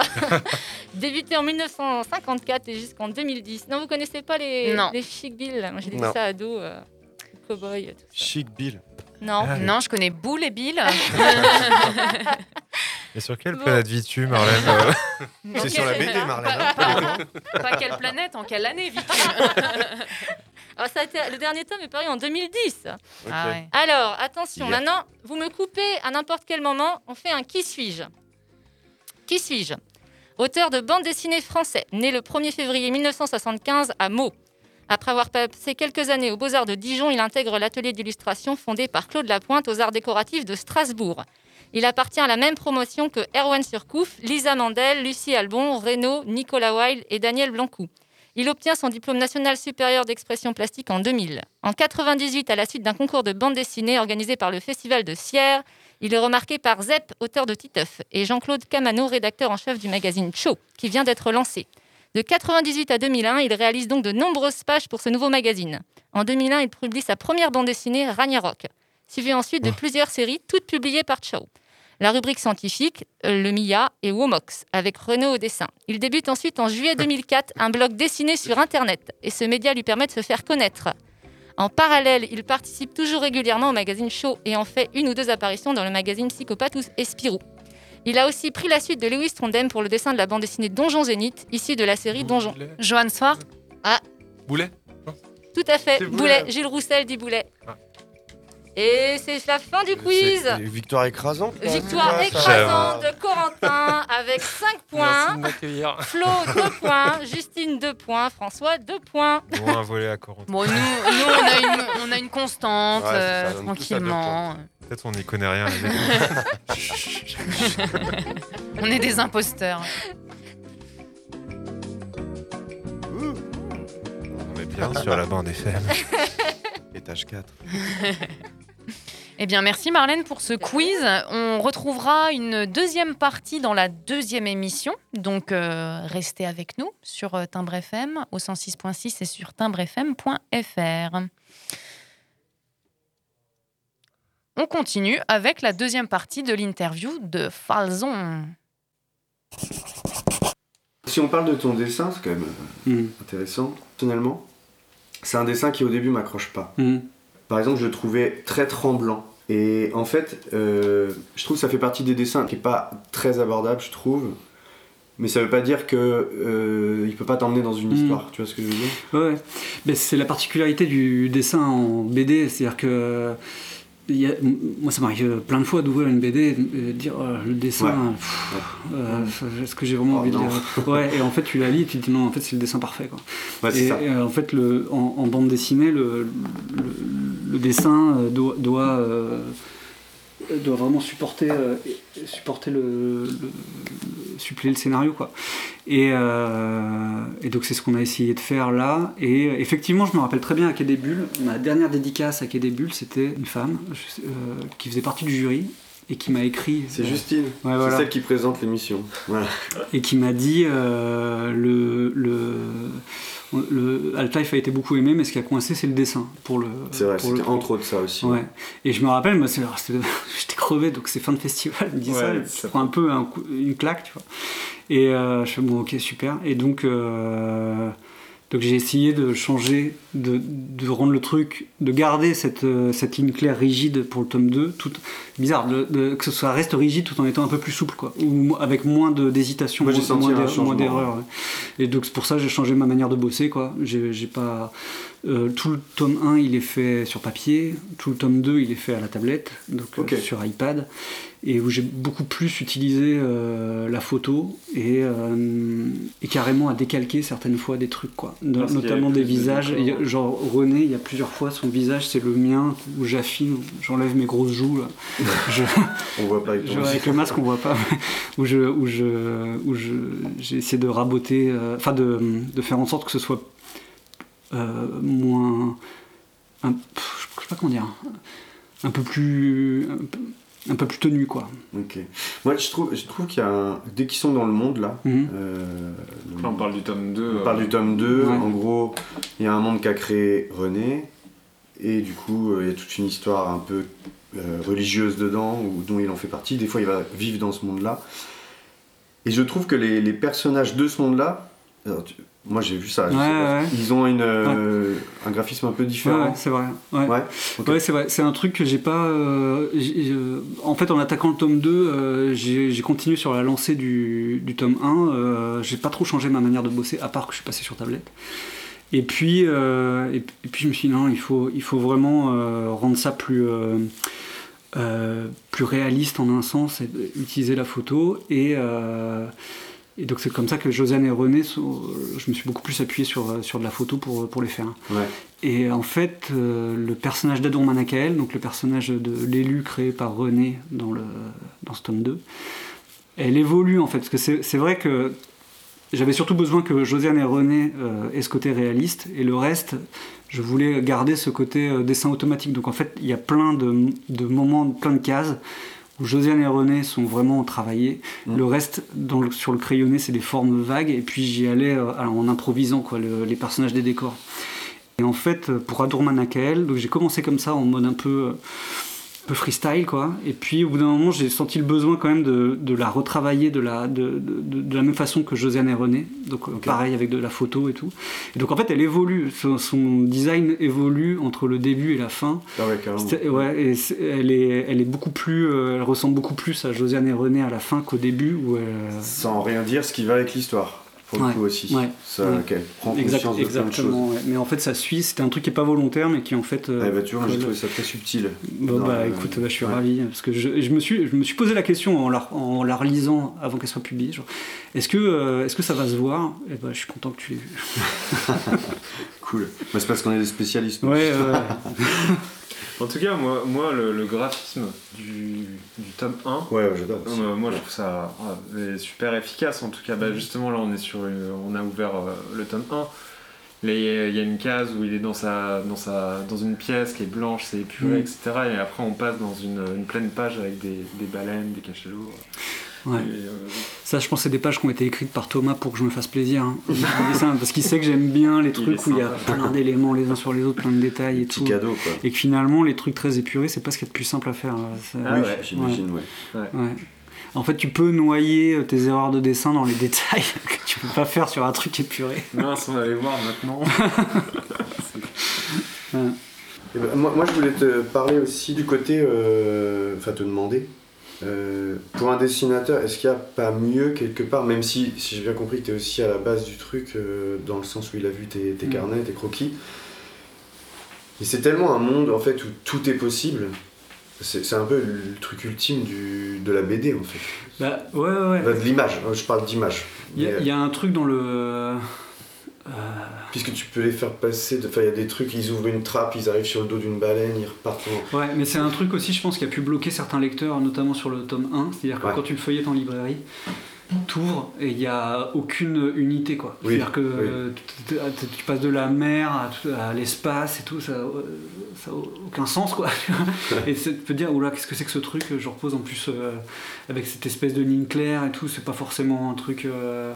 Débuté en 1954 et jusqu'en 2010. Non, vous connaissez pas les, Non. les Chic Bill? Moi, j'ai lu Non. ça ado. Euh, cowboy. tout ça. Chic Bill. Non. Ah, Non, je connais Boule et Bill. Et sur quelle Bon. planète vis-tu, Marlène euh C'est sur la BD, Marlène. hein. Pas, pas quelle planète, en quelle année vis-tu? Alors, ça a été, le dernier tome est paru en 2010. Ah ouais. Alors, attention, maintenant, vous me coupez à n'importe quel moment, on fait un qui suis-je? Qui suis-je? Auteur de bande dessinée français, né le 1er février 1975 à Meaux. Après avoir passé quelques années aux Beaux-Arts de Dijon, il intègre l'atelier d'illustration fondé par Claude Lapointe aux Arts décoratifs de Strasbourg. Il appartient à la même promotion que Erwan Surcouf, Lisa Mandel, Lucie Albon, Reynaud, Nicolas Weil et Daniel Blancou. Il obtient son diplôme national supérieur d'expression plastique en 2000. En 98, à la suite d'un concours de bande dessinée organisé par le Festival de Sierre, il est remarqué par Zep, auteur de Titeuf, et Jean-Claude Camano, rédacteur en chef du magazine Cho, qui vient d'être lancé. De 98 à 2001, il réalise donc de nombreuses pages pour ce nouveau magazine. En 2001, il publie sa première bande dessinée, Ragnarok, suivi ensuite de plusieurs séries, toutes publiées par Cho. La rubrique scientifique, euh, le MIA et Womox, avec Renault au dessin. Il débute ensuite en juillet 2004 un blog dessiné sur Internet, et ce média lui permet de se faire connaître. En parallèle, il participe toujours régulièrement au magazine Show et en fait une ou deux apparitions dans le magazine Psychopathe ou Espirou. Il a aussi pris la suite de Lewis Trondheim pour le dessin de la bande dessinée Donjon Zénith, issue de la série Donjon. Johan Soir Ah, Boulet? Tout à fait, Boulet. Boulet. Gilles Roussel dit Boulet. Ah. Et c'est la fin du quiz. Victoire écrasante. Victoire quoi, écrasante de Corentin avec 5 Merci points. de m'accueillir. Flo, 2 points. Justine, 2 points. François, 2 points. Bon, un volet à Corentin. Bon, nous, nous, on, a une, on a une constante, Ouais, euh, ça, tranquillement. Peut-être on n'y connaît rien. on est des imposteurs. on est bien sur la bande FM. Étage 4. Eh bien, merci Marlène pour ce quiz. On retrouvera une deuxième partie dans la deuxième émission. Donc, euh, restez avec nous sur euh, Timbre FM au 106.6 et sur timbrefm.fr. On continue avec la deuxième partie de l'interview de Falzon. Si on parle de ton dessin, c'est quand même euh, intéressant. Personnellement, c'est un dessin qui au début m'accroche pas. Mhm. Par exemple, je le trouvais très tremblant. Et en fait, euh, je trouve que ça fait partie des dessins qui est pas très abordable, je trouve. Mais ça veut pas dire que euh, il peut pas t'emmener dans une Mhm. histoire. Tu vois ce que je veux dire? Ouais, mais c'est la particularité du dessin en BD, c'est-à-dire que y a- m- moi ça m'arrive plein de fois d'ouvrir une BD et de dire oh, le dessin, Ouais. euh, est-ce que j'ai vraiment Oh, envie de non. lire? Ouais, et en fait tu la lis et tu te dis non, en fait c'est le dessin parfait quoi. Ouais, et, ça. et, euh, en fait le, en, en bande dessinée, le, le, le dessin euh, doit, doit, euh, doit vraiment supporter, euh, supporter le, le- scénario quoi. Et, euh, et donc c'est ce qu'on a essayé de faire là. Et euh, effectivement, je me rappelle très bien à Quai. Ma dernière dédicace à Quai c'était une femme euh, qui faisait partie du jury et qui m'a écrit. C'est euh, Justine. Ouais, c'est voilà. celle qui présente l'émission. Voilà. Et qui m'a dit euh, le, le, le Altaïf a été beaucoup aimé, mais ce qui a coincé, c'est le dessin. Pour le, C'est vrai, pour le c'était entre autres ça aussi. Ouais. Et je me rappelle, moi, j'étais crevé, donc c'est fin de festival, il me dit Ouais, ça, ça prend un peu un une claque, tu vois. Et euh, je fais bon, ok, super. Et donc, euh, donc j'ai essayé de changer, de, de rendre le truc, de garder cette, euh, cette ligne claire rigide pour le tome 2, tout, bizarre, de, de- que ce soit reste rigide tout en étant un peu plus souple, quoi, ou avec moins d'hésitation, moins, senti moins un d'er- changement, moins d'erreurs. ouais. Et donc c'est pour ça que j'ai changé ma manière de bosser, quoi. J'ai pas. euh, tout le tome 1 il est fait sur papier, tout le tome 2 il est fait à la tablette, donc euh, sur iPad, et où j'ai beaucoup plus utilisé euh, la photo et, euh, et carrément à décalquer certaines fois des trucs, quoi. Parce notamment des de visages. a- genre René, il y a plusieurs fois son visage, c'est le mien, où j'affine, j'enlève mes grosses joues. Là. Je- On voit pas avec je- avec le masque, on voit pas. où je, où je, où je, j'ai essayé de raboter, euh, enfin de, de faire en sorte que ce soit euh, moins, un, pff, je sais pas comment dire, un peu plus, un peu, un peu plus tenu quoi. Ok. Moi, je trouve, je trouve qu'il y a un... Dès qu'ils sont dans le monde, là... Euh, Là, on parle du tome 2. On parle du tome 2. Ouais. En gros, il y a un monde qu'a créé René. Et du coup, euh, il y a toute une histoire un peu euh, religieuse dedans, ou, dont il en fait partie. Des fois, il va vivre dans ce monde-là. Et je trouve que les, les personnages de ce monde-là... alors, tu- Moi, j'ai vu ça. Ouais, ouais. Ils ont une, euh, un graphisme un peu différent. Ouais, c'est vrai. Ouais, c'est vrai. C'est un truc que j'ai pas. euh, euh, en fait, en attaquant le tome 2, euh, j'ai continué sur la lancée du, du tome 1. euh, j'ai pas trop changé ma manière de bosser, à part que je suis passé sur tablette. Et puis, et, et puis je me suis dit non, il faut, il faut vraiment rendre ça plus, plus réaliste en un sens, et utiliser la photo. Et, et donc c'est comme ça que Josiane et René, sont- je me suis beaucoup plus appuyé sur, sur de la photo pour, pour les faire. Ouais. Et en fait, euh, le personnage d'Adon Manakael, donc le personnage de l'élu créé par René dans, le, dans ce tome 2, elle évolue en fait. Parce que c'est vrai que j'avais surtout besoin que Josiane et René euh, aient ce côté réaliste, et le reste, je voulais garder ce côté euh, dessin automatique. Donc en fait, il y a plein de, de moments, plein de cases Josiane et René sont vraiment travaillés. Le reste, dans le- sur le crayonné, c'est des formes vagues, et puis j'y allais euh, alors, en improvisant quoi, le- les personnages des décors. Et en fait, euh, pour Adourman Akael, j'ai commencé comme ça, en mode un peu, euh, un peu freestyle, quoi. Et puis au bout d'un moment, j'ai senti le besoin quand même de, de la retravailler de la, de, de- de la même façon que Josiane et René. Donc euh, pareil avec de la photo et tout. Et donc en fait, elle évolue. Son, son design évolue entre le début et la fin. Ah ouais, carrément. C'est- ouais, et c'est- elle, est, elle est beaucoup plus, euh, elle ressemble beaucoup plus à Josiane et René à la fin qu'au début où elle, Sans rien dire, ce qui va avec l'histoire, pour Ouais, le coup aussi. ouais, Ça, ouais. qu'elle prend Exact- conscience de plein de exactement, choses. ouais. Mais en fait, ça suit. C'était un truc qui est pas volontaire, mais qui en fait. euh, Eh ben, tu vois, j'ai trouvé ça très subtil. Bah écoute, bah, je suis ravi parce que je, je me suis, je me suis posé la question en la, en la relisant avant qu'elle soit publiée. genre, Est-ce que, euh, est-ce que ça va se voir? Et ben, je suis content que tu l'aies vu. Cool. Bah, c'est parce qu'on est des spécialistes. Ouais, ouais. En tout cas, moi, moi le, le graphisme du, du tome 1, Ouais, ouais, j'adore aussi. euh, moi je trouve ça euh, super efficace. En tout cas, bah, justement, là on est sur une- on a ouvert euh, le tome 1. Là, il y a- il y a une case où il est dans, sa, dans, sa, dans une pièce qui est blanche, c'est épuré, Mm. etc. Et après, on passe dans une, une pleine page avec des, des baleines, des cachalots. Ouais. Et, euh, Ça, je pense, c'est des pages qui ont été écrites par Thomas pour que je me fasse plaisir. hein. parce qu'il sait que j'aime bien les trucs où il y a plein d'éléments les uns sur les autres, plein de détails et tout. cadeau, quoi. Et que finalement, les trucs très épurés, c'est pas ce qu'il y a de plus simple à faire. euh, Ah oui, ouais. j'imagine, ouais. ouais. Ouais. En fait, tu peux noyer euh, tes erreurs de dessin dans les détails que tu peux pas faire sur un truc épuré. Mince, on va aller voir maintenant. Ouais. Eh ben, moi, moi, je voulais te parler aussi du côté. euh, Enfin, te demander. Euh, pour un dessinateur, est-ce qu'il n'y a pas mieux quelque part, même si, si j'ai bien compris que tu es aussi à la base du truc, euh, dans le sens où il a vu tes, tes Mm. carnets, tes croquis. Et c'est tellement un monde en fait où tout est possible. C'est un peu le truc ultime du, de la BD en fait. Bah, ouais, ouais, de l'image, hein, je parle d'image. Il y, a- Mais, il y a un truc dans le. Euh, Puisque tu peux les faire passer, de- enfin il y a des trucs, ils ouvrent une trappe, ils arrivent sur le dos d'une baleine, ils repartent en... Ouais, mais c'est un truc aussi, je pense, qui a pu bloquer certains lecteurs, notamment sur le tome 1. C'est-à-dire que Ouais. quand tu le feuillettes en librairie, t'ouvres et il n'y a aucune unité, quoi. Oui, C'est-à-dire que oui. tu- passes de la mer à, l'espace et tout, ça n'a aucun sens, quoi. et tu peux te dire, oula, qu'est-ce que c'est que ce truc Je repose en plus euh, avec cette espèce de ligne claire et tout, c'est pas forcément un truc. euh,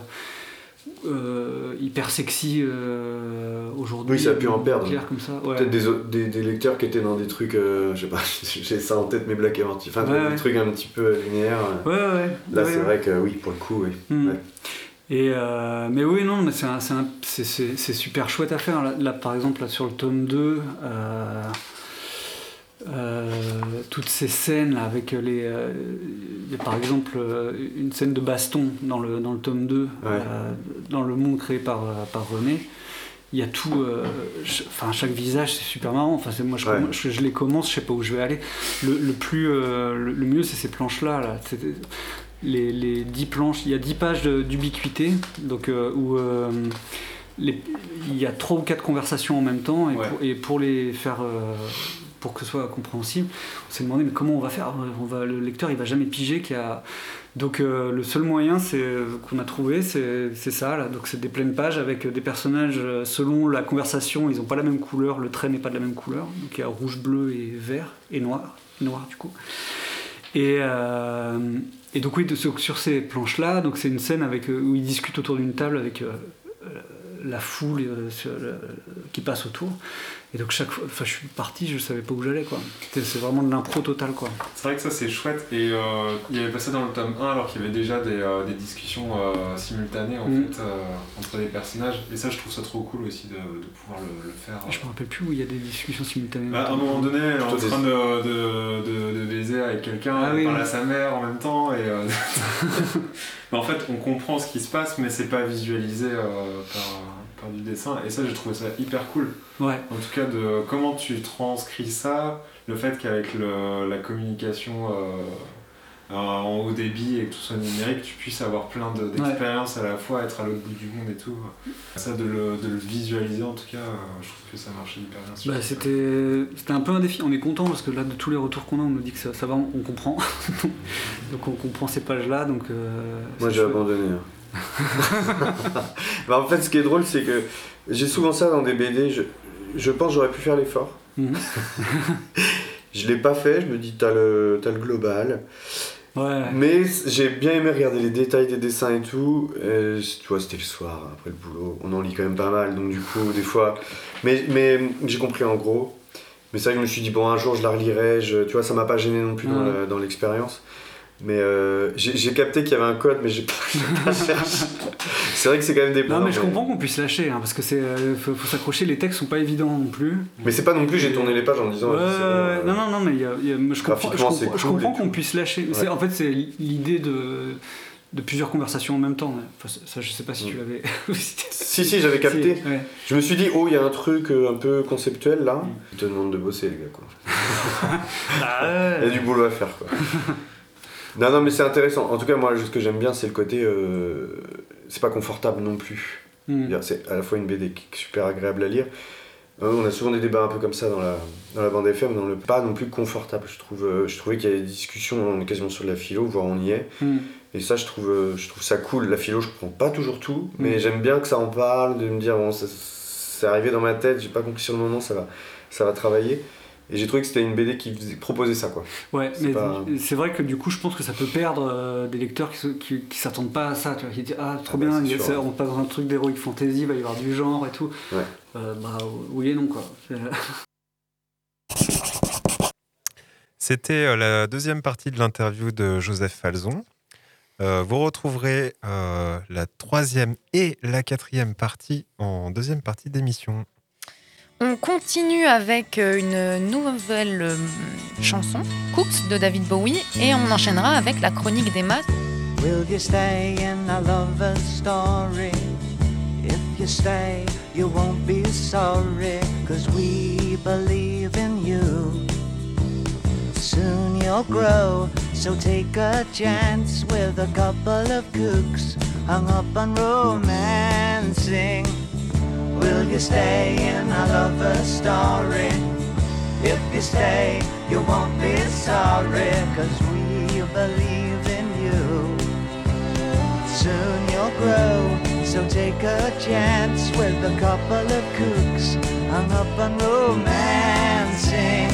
euh, hyper sexy euh, aujourd'hui. Oui, ça a pu en perdre. Clair comme ça. Ouais. Peut-être des, des, des lecteurs qui étaient dans des trucs, euh, je sais pas, j'ai ça en tête, mais Black et Morty, enfin Ouais, des ouais. trucs un petit peu linéaires. Ouais, ouais. Là, c'est vrai que oui, pour le coup, oui. Hmm. Et mais oui, non, mais c'est super chouette à faire. Là, là, par exemple, là, sur le tome 2, euh, euh, toutes ces scènes là, avec les. euh, il y a par exemple euh, une scène de baston dans le, dans le tome 2, euh, dans le monde créé par, euh, par René. Il y a tout. euh, Enfin, chaque visage, c'est super marrant. Enfin, c'est- moi, je, Ouais. je, je les commence, je sais pas où je vais aller. Le, le plus, euh, le, le mieux, c'est ces planches-là. Là. Les, les 10 planches, il y a 10 pages d'ubiquité, donc euh, où euh, les- il y a 3 ou 4 conversations en même temps, et, Ouais. pour, et pour les faire. Euh, pour que ce soit compréhensible, on s'est demandé mais comment on va faire? Le lecteur il va jamais piger qu'il y a. Donc euh, le seul moyen c'est qu'on a trouvé c'est ça là. Donc c'est des pleines pages avec des personnages euh, selon la conversation ils n'ont pas la même couleur, le trait n'est pas de la même couleur. Donc il y a rouge, bleu et vert et noir, noir du coup. Et, euh, donc oui, sur, ces planches-là, donc c'est une scène avec, euh, où ils discutent autour d'une table avec euh, euh, la foule euh, qui passe autour. Et donc chaque fois, enfin je suis parti, je savais pas où j'allais quoi. C'est vraiment de l'impro total quoi. C'est vrai que ça c'est chouette et euh, il y avait pas ça dans le tome 1 alors qu'il y avait déjà des, euh, des discussions euh, simultanées en Mm. fait euh, entre les personnages et ça je trouve ça trop cool aussi de, de pouvoir le, le faire. Je me rappelle plus où il y a des discussions simultanées. Bah, à un moment donné, elle est en train de, de, de, de baiser avec quelqu'un, Ah elle oui, parle oui. à sa mère en même temps et euh, mais en fait on comprend ce qui se passe mais c'est pas visualisé euh, par, par du dessin. Et ça, j'ai trouvé ça hyper cool. Ouais. En tout cas, de comment tu transcris ça, le fait qu'avec le- la communication euh, en haut débit et que tout soit numérique, tu puisses avoir plein de- d'expériences à la fois, être à l'autre bout du monde et tout. Ça, de le, de le visualiser, en tout cas, euh, je trouve que ça marchait hyper bien. Bah, c'était c'était un peu un défi. On est content parce que là, de tous les retours qu'on a, on nous dit que ça, ça va, on, on comprend. donc on comprend ces pages-là. Donc, euh, Moi j'ai chouette. abandonné. hein. Bah, en fait, ce qui est drôle, c'est que j'ai souvent ça dans des BD. Je, je pense j'aurais pu faire l'effort. Mhm. je l'ai pas fait. Je me dis, t'as le, t'as le global. Mais j'ai bien aimé regarder les détails des dessins et tout. Tu vois, c'était le soir après le boulot. On en lit quand même pas mal, donc du coup, des fois. Mais, mais j'ai compris en gros. Mais c'est vrai que je me suis dit, bon, un jour je la relirai. Je, tu vois, ça m'a pas gêné non plus dans l'expérience. Mais euh, j'ai capté qu'il y avait un code, mais j'ai pas, pas cherché. C'est vrai que c'est quand même des Non, mais je comprends qu'on puisse lâcher hein, parce que c'est euh, faut, faut s'accrocher. Les textes sont pas évidents non plus. Mais c'est pas non plus, j'ai tourné les pages en disant. Bon, euh, non, non, non, mais y a- y a- je comprends, je comprends, je cool comprends et qu'on puisse lâcher. Ouais. En fait, c'est l'idée de, de plusieurs conversations en même temps. Enfin, ça, je sais pas si tu l'avais. Si, si, j'avais capté. Si, ouais. Je me suis dit, oh, il y a un truc un peu conceptuel là. Ils te demandent de bosser, les gars, quoi. Bah, Il y a du boulot à faire, quoi. Non, non, mais c'est intéressant. En tout cas, moi, ce que j'aime bien, c'est le côté. euh, c'est pas confortable non plus. Mm. C'est-à-dire, C'est à la fois une BD qui est super agréable à lire. Euh, on a souvent des débats un peu comme ça dans la, dans la bande FM, dans le pas non plus confortable. Je, trouve, euh, je trouvais qu'il y avait des discussions, on est quasiment sur de la philo, voire on y est. Mm. Et ça, je trouve, euh, je trouve ça cool. La philo, je comprends pas toujours tout, mais Mm. j'aime bien que ça en parle, de me dire, bon, ça- c'est arrivé dans ma tête, j'ai pas compris sur le moment, ça va, ça va travailler. Et j'ai trouvé que c'était une BD qui proposait ça, quoi. Ouais, C'est mais pas- c'est vrai que du coup, je pense que ça peut perdre euh, des lecteurs qui, qui, qui s'attendent pas à ça. Tu vois, qui disent Ah, trop Ah bah, bien, sûr, on passe dans un truc d'heroic fantasy, il va y avoir du genre et tout. Ouais. Euh, bah oui et non, quoi. C'est- C'était euh, la deuxième partie de l'interview de Joseph Falzon. Euh, vous retrouverez euh, la troisième et la quatrième partie en deuxième partie d'émission. On continue avec euh, une nouvelle euh, chanson, Cooks de David Bowie, et on enchaînera avec la chronique des maths. Will you stay in a lover's story? If you stay, you won't be sorry, cause we believe in you. Soon you'll grow, so take a chance with a couple of kooks hung up on romancing. Will you stay in a lover's story? If you stay, you won't be sorry, cause we believe in you. Soon you'll grow, so take a chance with a couple of kooks hung up on romancing.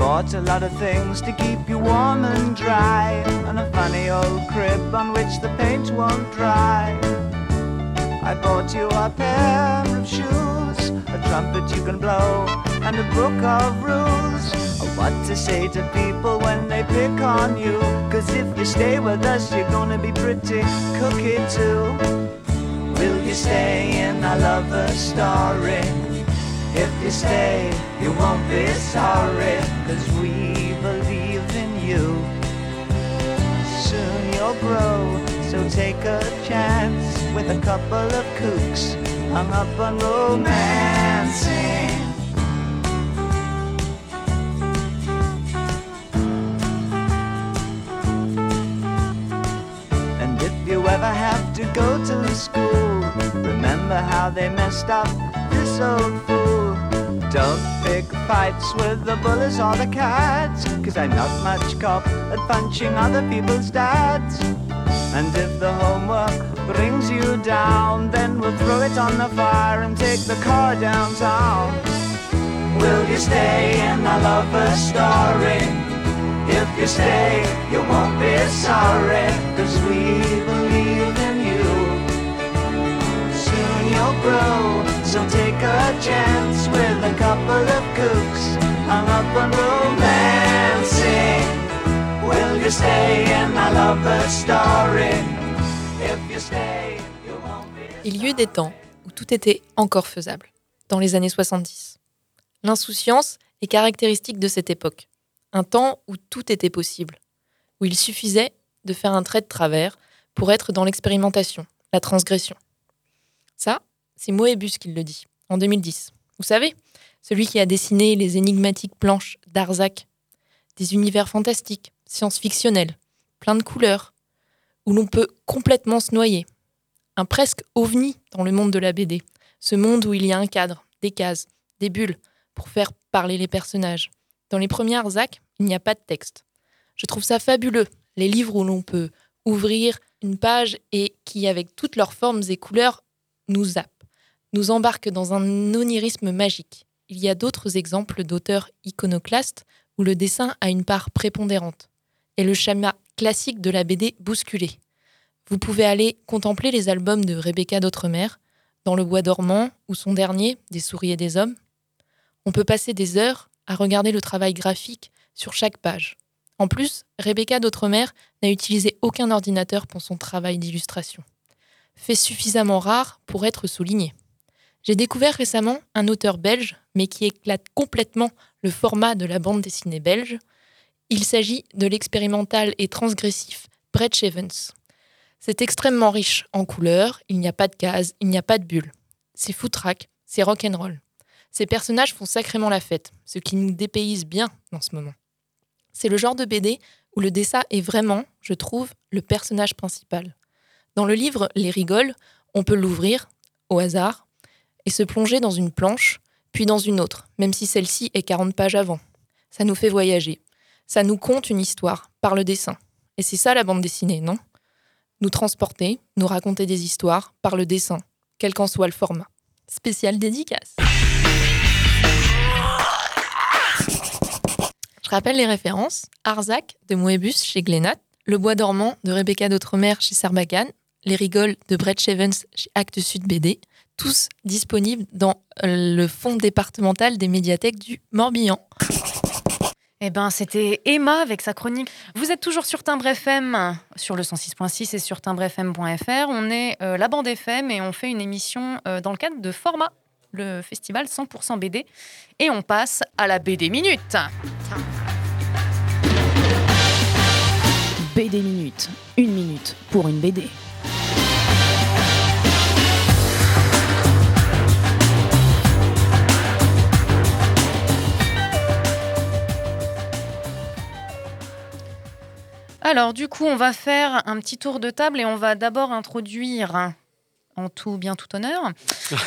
Bought a lot of things to keep you warm and dry, and a funny old crib on which the paint won't dry. I bought you a pair of shoes, a trumpet you can blow, and a book of rules of what to say to people when they pick on you. Cause if you stay with us, you're gonna be pretty cookie too. Will you stay in a lover's story? If you stay, you won't be sorry, a couple of kooks hung up on romancing. And if you ever have to go to school, remember how they messed up this old fool. Don't pick fights with the bullies or the cats, cause I'm not much cop at punching other people's dads. And if the homework brings you down, then we'll throw it on the fire and take the car downtown. Will you stay in a lover's story? If you stay, you won't be sorry, cause we believe in you. Soon you'll grow, so take a chance with a couple of kooks hung up on romancing. Will you stay in a lover's story? Il y eut des temps où tout était encore faisable, dans les années 70. L'insouciance est caractéristique de cette époque, un temps où tout était possible, où il suffisait de faire un trait de travers pour être dans l'expérimentation, la transgression. Ça, c'est Moebius qui le dit, en 2010. Vous savez, celui qui a dessiné les énigmatiques planches d'Arzac, des univers fantastiques, science-fictionnels, plein de couleurs, où l'on peut complètement se noyer. Un presque ovni dans le monde de la BD, ce monde où il y a un cadre, des cases, des bulles, pour faire parler les personnages. Dans les premiers Arzac, il n'y a pas de texte. Je trouve ça fabuleux, les livres où l'on peut ouvrir une page et qui, avec toutes leurs formes et couleurs, nous zappent, nous embarquent dans un onirisme magique. Il y a d'autres exemples d'auteurs iconoclastes où le dessin a une part prépondérante et le schéma classique de la BD bousculé. Vous pouvez aller contempler les albums de Rebecca d'Outremer, dans Le Bois dormant ou son dernier, Des souris et des hommes. On peut passer des heures à regarder le travail graphique sur chaque page. En plus, Rebecca d'Outremer n'a utilisé aucun ordinateur pour son travail d'illustration. Fait suffisamment rare pour être souligné. J'ai découvert récemment un auteur belge, mais qui éclate complètement le format de la bande dessinée belge. Il s'agit de l'expérimental et transgressif Brett Shevens. C'est extrêmement riche en couleurs, il n'y a pas de cases, il n'y a pas de bulles. C'est footrack, c'est rock'n'roll. Ces personnages font sacrément la fête, ce qui nous dépayse bien en ce moment. C'est le genre de BD où le dessin est vraiment, je trouve, le personnage principal. Dans le livre Les Rigoles, on peut l'ouvrir, au hasard, et se plonger dans une planche, puis dans une autre, même si celle-ci est 40 pages avant. Ça nous fait voyager. Ça nous conte une histoire, par le dessin. Et c'est ça la bande dessinée, non? Nous transporter, nous raconter des histoires, par le dessin, quel qu'en soit le format. Spécial dédicace. Je rappelle les références. Arzac de Moebius chez Glénat, Le Bois dormant de Rebecca d'Outremer chez Sarbacane, Les Rigoles de Brett Shevens chez Actes Sud BD, tous disponibles dans le fonds départemental des médiathèques du Morbihan. Eh ben, c'était Emma avec sa chronique. Vous êtes toujours sur Timbre FM, sur le 106.6 et sur timbrefm.fr. On est euh, la bande FM et on fait une émission euh, dans le cadre de Format, le festival 100% BD. Et on passe à la BD Minute. BD Minute. Une minute pour une BD. Alors, du coup, on va faire un petit tour de table et on va d'abord introduire, en tout bien tout honneur,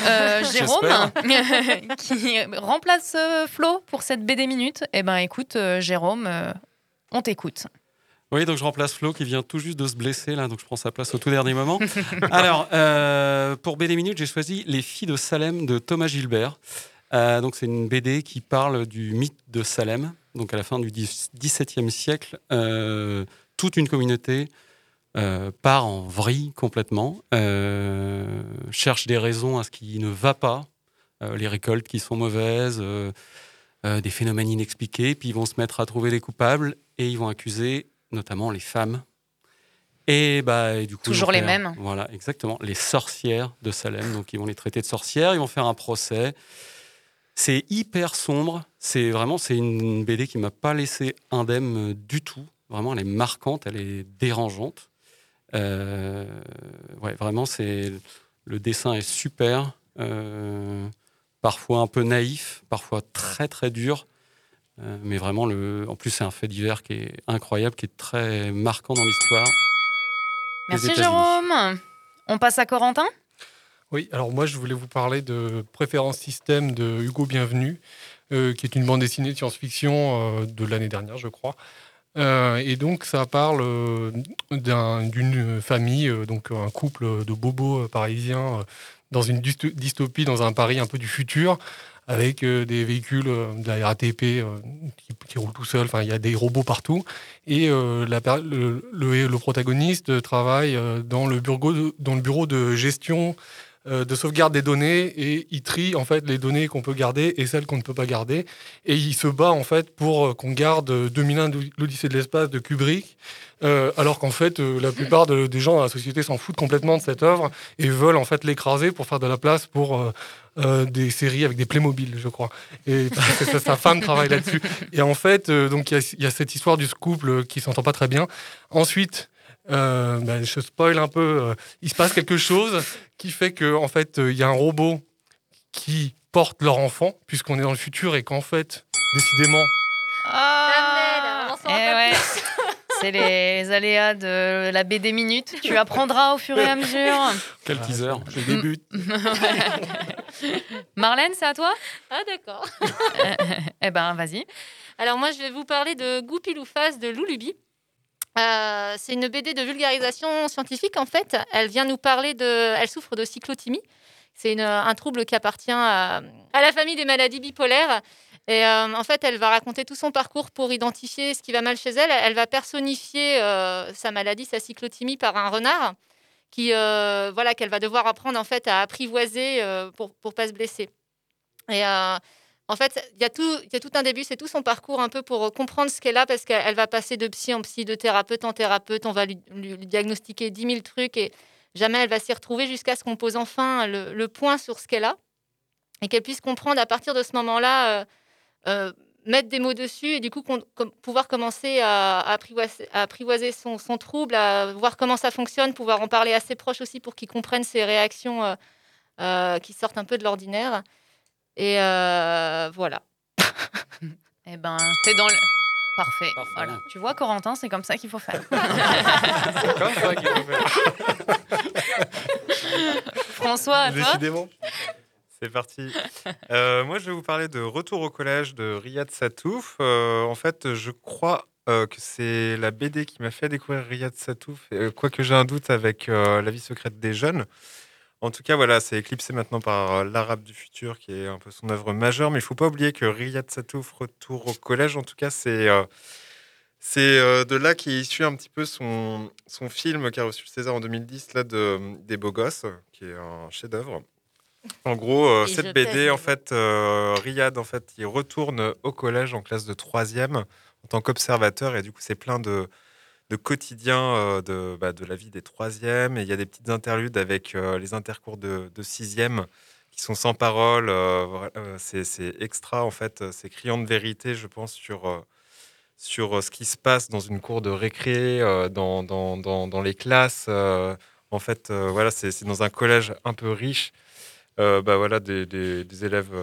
euh, Jérôme, qui remplace euh, Flo pour cette BD Minute. Eh ben, écoute, euh, Jérôme, on t'écoute. Oui, donc je remplace Flo qui vient tout juste de se blesser, là, donc je prends sa place au tout dernier moment. Alors, euh, pour BD Minute, j'ai choisi Les filles de Salem de Thomas Gilbert. Euh, donc, c'est une BD qui parle du mythe de Salem. Donc, à la fin du XVIIe siècle, euh, toute une communauté euh, part en vrille complètement, euh, cherche des raisons à ce qui ne va pas, euh, les récoltes qui sont mauvaises, des phénomènes inexpliqués, puis ils vont se mettre à trouver les coupables et ils vont accuser notamment les femmes. Et, bah, et du coup, Toujours les faire- mêmes. Voilà, exactement. Les sorcières de Salem. Donc, ils vont les traiter de sorcières. Ils vont faire un procès. C'est hyper sombre. C'est vraiment, c'est une BD qui m'a pas laissé indemne du tout. Vraiment, elle est marquante, elle est dérangeante. Euh, ouais, vraiment, c'est le dessin est super. euh, parfois un peu naïf, parfois très très dur. Euh, mais vraiment, le, en plus, c'est un fait divers qui est incroyable, qui est très marquant dans l'histoire. Merci. Jérôme. On passe à Corentin? Oui, alors moi je voulais vous parler de Préférence Système de Hugo Bienvenu, euh, qui est une bande dessinée de science-fiction euh, de l'année dernière, je crois. Euh, et donc ça parle euh, d'un- d'une famille, euh, donc un couple de bobos parisiens dans une dysto- dystopie, dans un Paris un peu du futur, avec des véhicules de la RATP qui, qui roulent tout seuls. Enfin, il y a des robots partout. Et le, protagoniste travaille dans le bureau de gestion euh, de sauvegarde des données et il trie en fait les données qu'on peut garder et celles qu'on ne peut pas garder. Et il se bat en fait pour euh, qu'on garde 2001 l'Odyssée de l'espace de Kubrick, euh, alors qu'en fait la plupart des gens dans la société s'en foutent complètement de cette œuvre et veulent en fait l'écraser pour faire de la place pour des séries avec des Playmobil, je crois. Et sa femme travaille là-dessus. Et en fait, donc il y, y, a cette histoire du couple qui s'entend pas très bien. Ensuite, euh, ben, je spoil un peu, euh, il se passe quelque chose qui fait qu'en en fait, euh, il y a un robot qui porte leur enfant, puisqu'on est dans le futur et qu'en fait, décidément. Ah, eh ouais. C'est les aléas de la BD Minute. Tu apprendras au fur et à mesure. Quel teaser, je débute. Marlène, c'est à toi? Ah, d'accord. eh ben, vas-y. Alors, moi, je vais vous parler de Goupilouface de Loulubi. Euh, c'est une BD de vulgarisation scientifique en fait. Elle vient nous parler de. Elle souffre de cyclothymie. C'est un trouble qui appartient à, la famille des maladies bipolaires. Et euh, en fait, elle va raconter tout son parcours pour identifier ce qui va mal chez elle. Elle va personnifier euh, sa maladie, sa cyclothymie, par un renard qui, voilà, qu'elle va devoir apprendre en fait à apprivoiser pour pour pas se blesser. En fait, il y, a tout, un début, c'est tout son parcours un peu pour comprendre ce qu'elle a, parce qu'elle va passer de psy en psy, de thérapeute en thérapeute, on va lui, diagnostiquer 10 000 trucs et jamais elle va s'y retrouver jusqu'à ce qu'on pose enfin le, point sur ce qu'elle a et qu'elle puisse comprendre à partir de ce moment-là, euh, euh, mettre des mots dessus et du coup pouvoir commencer à, apprivoiser, son, trouble, à voir comment ça fonctionne, pouvoir en parler à ses proches aussi pour qu'ils comprennent ses réactions euh, qui sortent un peu de l'ordinaire. Et euh, voilà. eh ben, t'es dans le. Parfait. Voilà. Tu vois, Corentin, c'est comme ça qu'il faut faire. c'est comme ça qu'il faut faire. François, à toi Décidément. C'est parti. Euh, moi, je vais vous parler de Retour au collège de Riyad Satouf. Euh, en fait, je crois que c'est la BD qui m'a fait découvrir Riyad Satouf, quoique j'ai un doute avec La vie secrète des jeunes. En tout cas, voilà, c'est éclipsé maintenant par euh, L'Arabe du futur, qui est un peu son œuvre majeure. Mais il ne faut pas oublier que Riyad Satouf retour au collège. En tout cas, c'est euh, c'est euh, de là qu'est issu un petit peu son, son film qui a reçu le César en 2010, là, de, des Beaux Gosses, qui est un chef-d'œuvre. En gros, cette BD, en fait, Riyad, en fait, il retourne au collège en classe de troisième en tant qu'observateur. Et du coup, c'est plein de de quotidien euh, de, bah, de la vie des troisièmes. Et il y a des petites interludes avec euh, les intercours de, de sixième qui sont sans parole. Euh, c'est extra, en fait. C'est criant de vérité, je pense, sur, sur ce qui se passe dans une cour de récré, dans, dans, dans, les classes. en fait, voilà, c'est dans un collège un peu riche. bah, voilà, des, élèves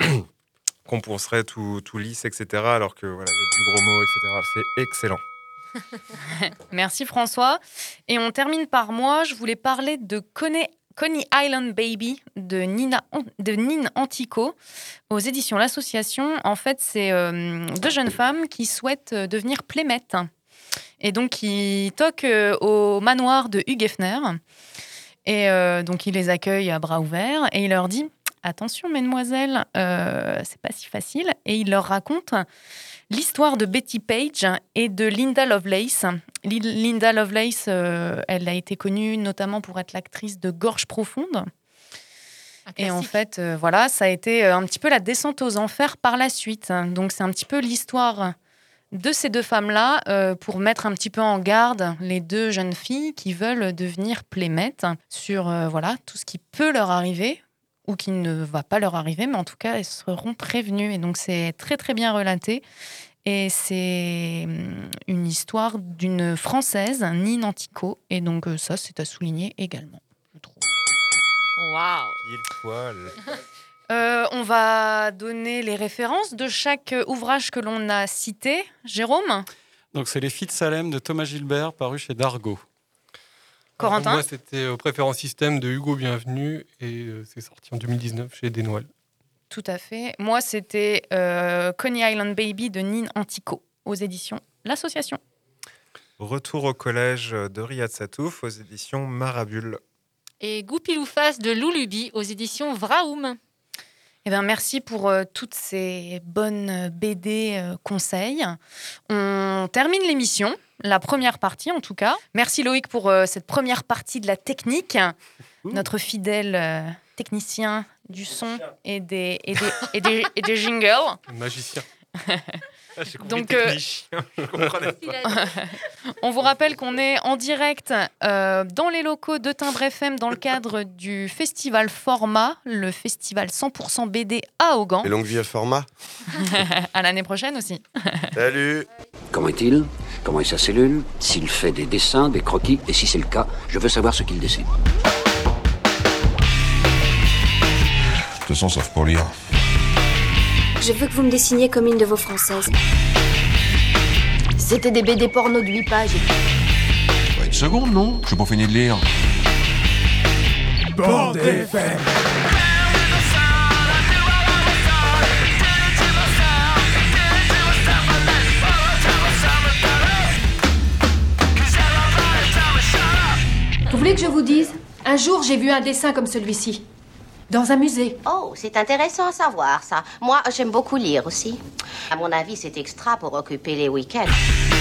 qu'on penserait tout, tout lisse, etc. Alors que voilà, du gros mots, etc. C'est excellent. Merci François. Et on termine par moi. Je voulais parler de Coney Island Baby de Nina, de Nine Antico aux éditions L'Association. En fait, c'est euh, deux jeunes femmes qui souhaitent euh, devenir playmettes et donc qui toquent euh, au manoir de Hugh Hefner. Et donc, il les accueille à bras ouverts et il leur dit Attention, mesdemoiselles, c'est pas si facile. Et il leur raconte l'histoire de Betty Page et de Linda Lovelace. Linda Lovelace, euh, elle a été connue notamment pour être l'actrice de Gorge profonde. Et en fait, euh, voilà, ça a été euh, un petit peu la descente aux enfers par la suite. Donc c'est un petit peu l'histoire de ces deux femmes-là pour mettre un petit peu en garde les deux jeunes filles qui veulent devenir playmates sur voilà tout ce qui peut leur arriver ou qui ne va pas leur arriver, mais en tout cas, elles seront prévenues. Et donc, c'est très, très bien relaté. Et c'est hum, une histoire d'une Française, Nine Antico. Et donc, euh, ça, c'est à souligner également, je trouve. Waouh euh, on va donner les références de chaque ouvrage que l'on a cité. Jérôme? Donc, c'est Les Filles de Salem de Thomas Gilbert, paru chez Dargaud. Corentin Moi, c'était au Préférence Système de Hugo Bienvenu et euh, c'est sorti en 2019 chez Desnoël. Tout à fait. Moi, c'était euh, Coney Island Baby de Nine Antico aux éditions L'Association. Retour au collège de Riyad Satouf aux éditions Marabule. Et Goupilouface de Loulubi aux éditions Vraoum. Eh ben, merci pour euh, toutes ces bonnes euh, BD euh, conseils. On termine l'émission, la première partie en tout cas. Merci Loïc pour euh, cette première partie de la technique. Notre fidèle technicien du son et des, et des, et des, et des jingles. Magicien. Ah, Donc, euh, je. On vous rappelle qu'on est en direct euh, dans les locaux de Timbre FM dans le cadre du festival Format, le festival 100% BD à Augan. Et longue vie à format. à l'année prochaine aussi. Salut Comment est-il? Comment est sa cellule? S'il fait des dessins, des croquis, et si c'est le cas, je veux savoir ce qu'il dessine. De toute façon, sauf pour lire. Je veux que vous me dessiniez comme une de vos françaises. C'était des BD porno de 8 pages. Ouais, une seconde, non Je suis pas fini de lire. Bande FM. Vous voulez que je vous dise? Un jour, j'ai vu un dessin comme celui-ci. Dans un musée. Oh, c'est intéressant à savoir ça. Moi, j'aime beaucoup lire aussi. À mon avis, c'est extra pour occuper les week-ends.